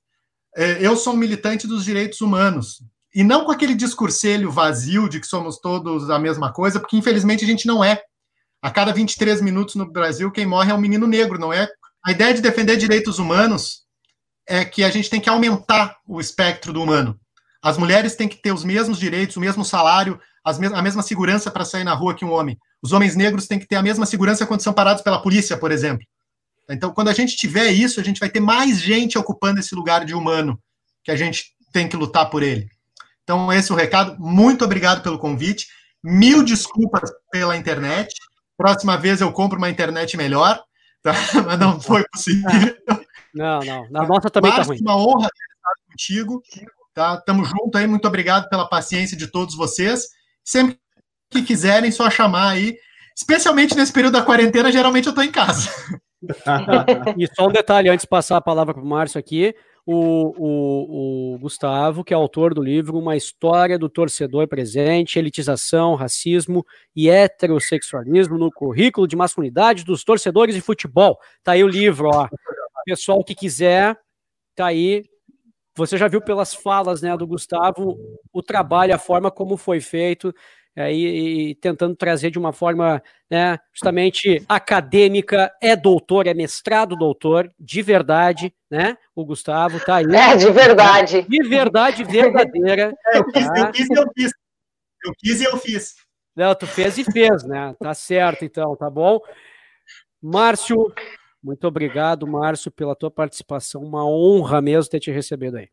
É, eu sou um militante dos direitos humanos, e não com aquele discurselho vazio de que somos todos a mesma coisa, porque infelizmente a gente não é. A cada 23 minutos no Brasil, quem morre é um menino negro, não é? A ideia de defender direitos humanos é que a gente tem que aumentar o espectro do humano. As mulheres têm que ter os mesmos direitos, o mesmo salário, a mesma segurança para sair na rua que um homem. Os homens negros têm que ter a mesma segurança quando são parados pela polícia, por exemplo. Então, quando a gente tiver isso, a gente vai ter mais gente ocupando esse lugar de humano, que a gente tem que lutar por ele. Então, esse é o recado. Muito obrigado pelo convite. Mil desculpas pela internet. Próxima vez eu compro uma internet melhor, tá? mas não foi possível. Não, não. Na nossa também está ruim. Uma honra estar contigo. Tá? Tamo junto aí. Muito obrigado pela paciência de todos vocês. Sempre que quiserem, só chamar aí. Especialmente nesse período da quarentena, geralmente eu estou em casa. E só um detalhe, antes de passar a palavra para o Márcio aqui, o, o, o, Gustavo, que é autor do livro Uma História do Torcedor Presente, Elitização, Racismo e Heterossexualismo no Currículo de Masculinidade dos Torcedores de Futebol. Tá aí o livro, ó. Pessoal que quiser, tá aí. Você já viu pelas falas né, do Gustavo o trabalho, a forma como foi feito é, e, e, tentando trazer de uma forma né, justamente acadêmica, é doutor, é mestrado doutor, de verdade, né? O Gustavo tá aí. É, de verdade. De verdade verdadeira. É, eu, quis, tá? eu quis e eu fiz. Eu quis e eu fiz. Não, tu fez e fez, né? Tá certo, então, tá bom? Márcio, muito obrigado, Márcio, pela tua participação. Uma honra mesmo ter te recebido aí.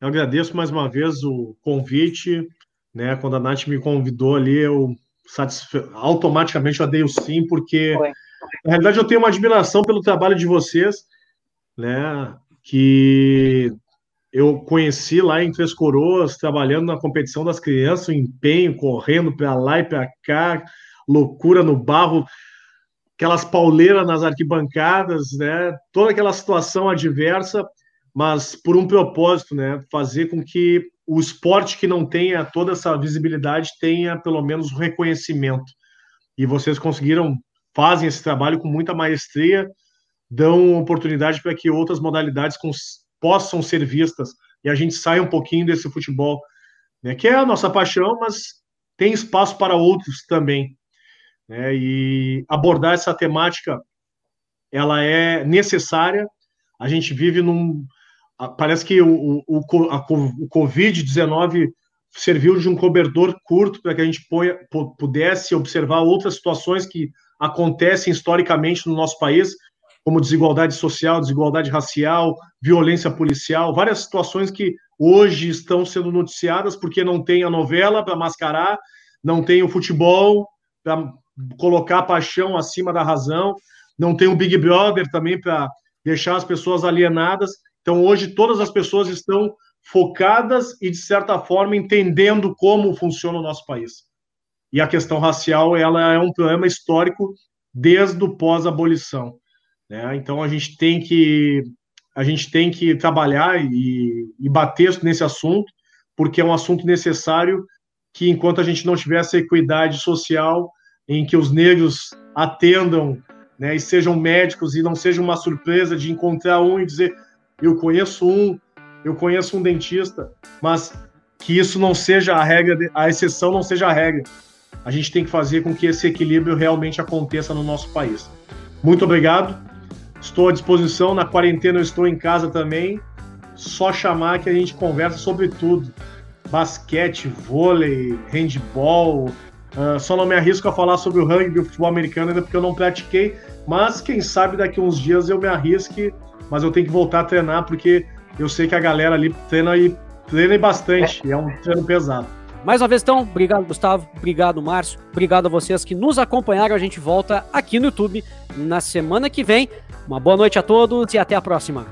Eu agradeço mais uma vez o convite né? Quando a Nath me convidou ali, eu satisfe... automaticamente eu dei o sim, porque na realidade eu tenho uma admiração pelo trabalho de vocês, né? Que eu conheci lá em Três Coroas, trabalhando na competição das crianças, o empenho, correndo para lá e para cá, loucura no barro, aquelas pauleiras nas arquibancadas, né? Toda aquela situação adversa, mas por um propósito, né? Fazer com que o esporte que não tenha toda essa visibilidade tenha pelo menos o reconhecimento. E vocês conseguiram, fazem esse trabalho com muita maestria, dão oportunidade para que outras modalidades possam ser vistas e a gente saia um pouquinho desse futebol, né, que é a nossa paixão, mas tem espaço para outros também. Né, e abordar essa temática, ela é necessária. A gente vive num, parece que o, o, o Covid-19 serviu de um cobertor curto para que a gente pudesse observar outras situações que acontecem historicamente no nosso país, como desigualdade social, desigualdade racial, violência policial, várias situações que hoje estão sendo noticiadas porque não tem a novela para mascarar, não tem o futebol para colocar a paixão acima da razão, não tem o Big Brother também para deixar as pessoas alienadas. Então, hoje, todas as pessoas estão focadas e, de certa forma, entendendo como funciona o nosso país. E a questão racial ela é um problema histórico desde o pós-abolição. Né? Então, a gente tem que a gente tem que trabalhar e, e bater nesse assunto, porque é um assunto necessário que, enquanto a gente não tiver essa equidade social, em que os negros atendam né, e sejam médicos e não seja uma surpresa de encontrar um e dizer eu conheço um, eu conheço um dentista, mas que isso não seja a regra, a exceção não seja a regra. A gente tem que fazer com que esse equilíbrio realmente aconteça no nosso país. Muito obrigado. Estou à disposição. Na quarentena eu estou em casa também. Só chamar que a gente conversa sobre tudo: basquete, vôlei, handball. Uh, só não me arrisco a falar sobre o rugby e o futebol americano ainda porque eu não pratiquei. Mas quem sabe daqui uns dias eu me arrisque mas eu tenho que voltar a treinar porque eu sei que a galera ali treina e treina bastante, é, é um treino pesado. Mais uma vez, então, obrigado, Gustavo. Obrigado, Márcio. Obrigado a vocês que nos acompanharam. A gente volta aqui no YouTube na semana que vem. Uma boa noite a todos e até a próxima.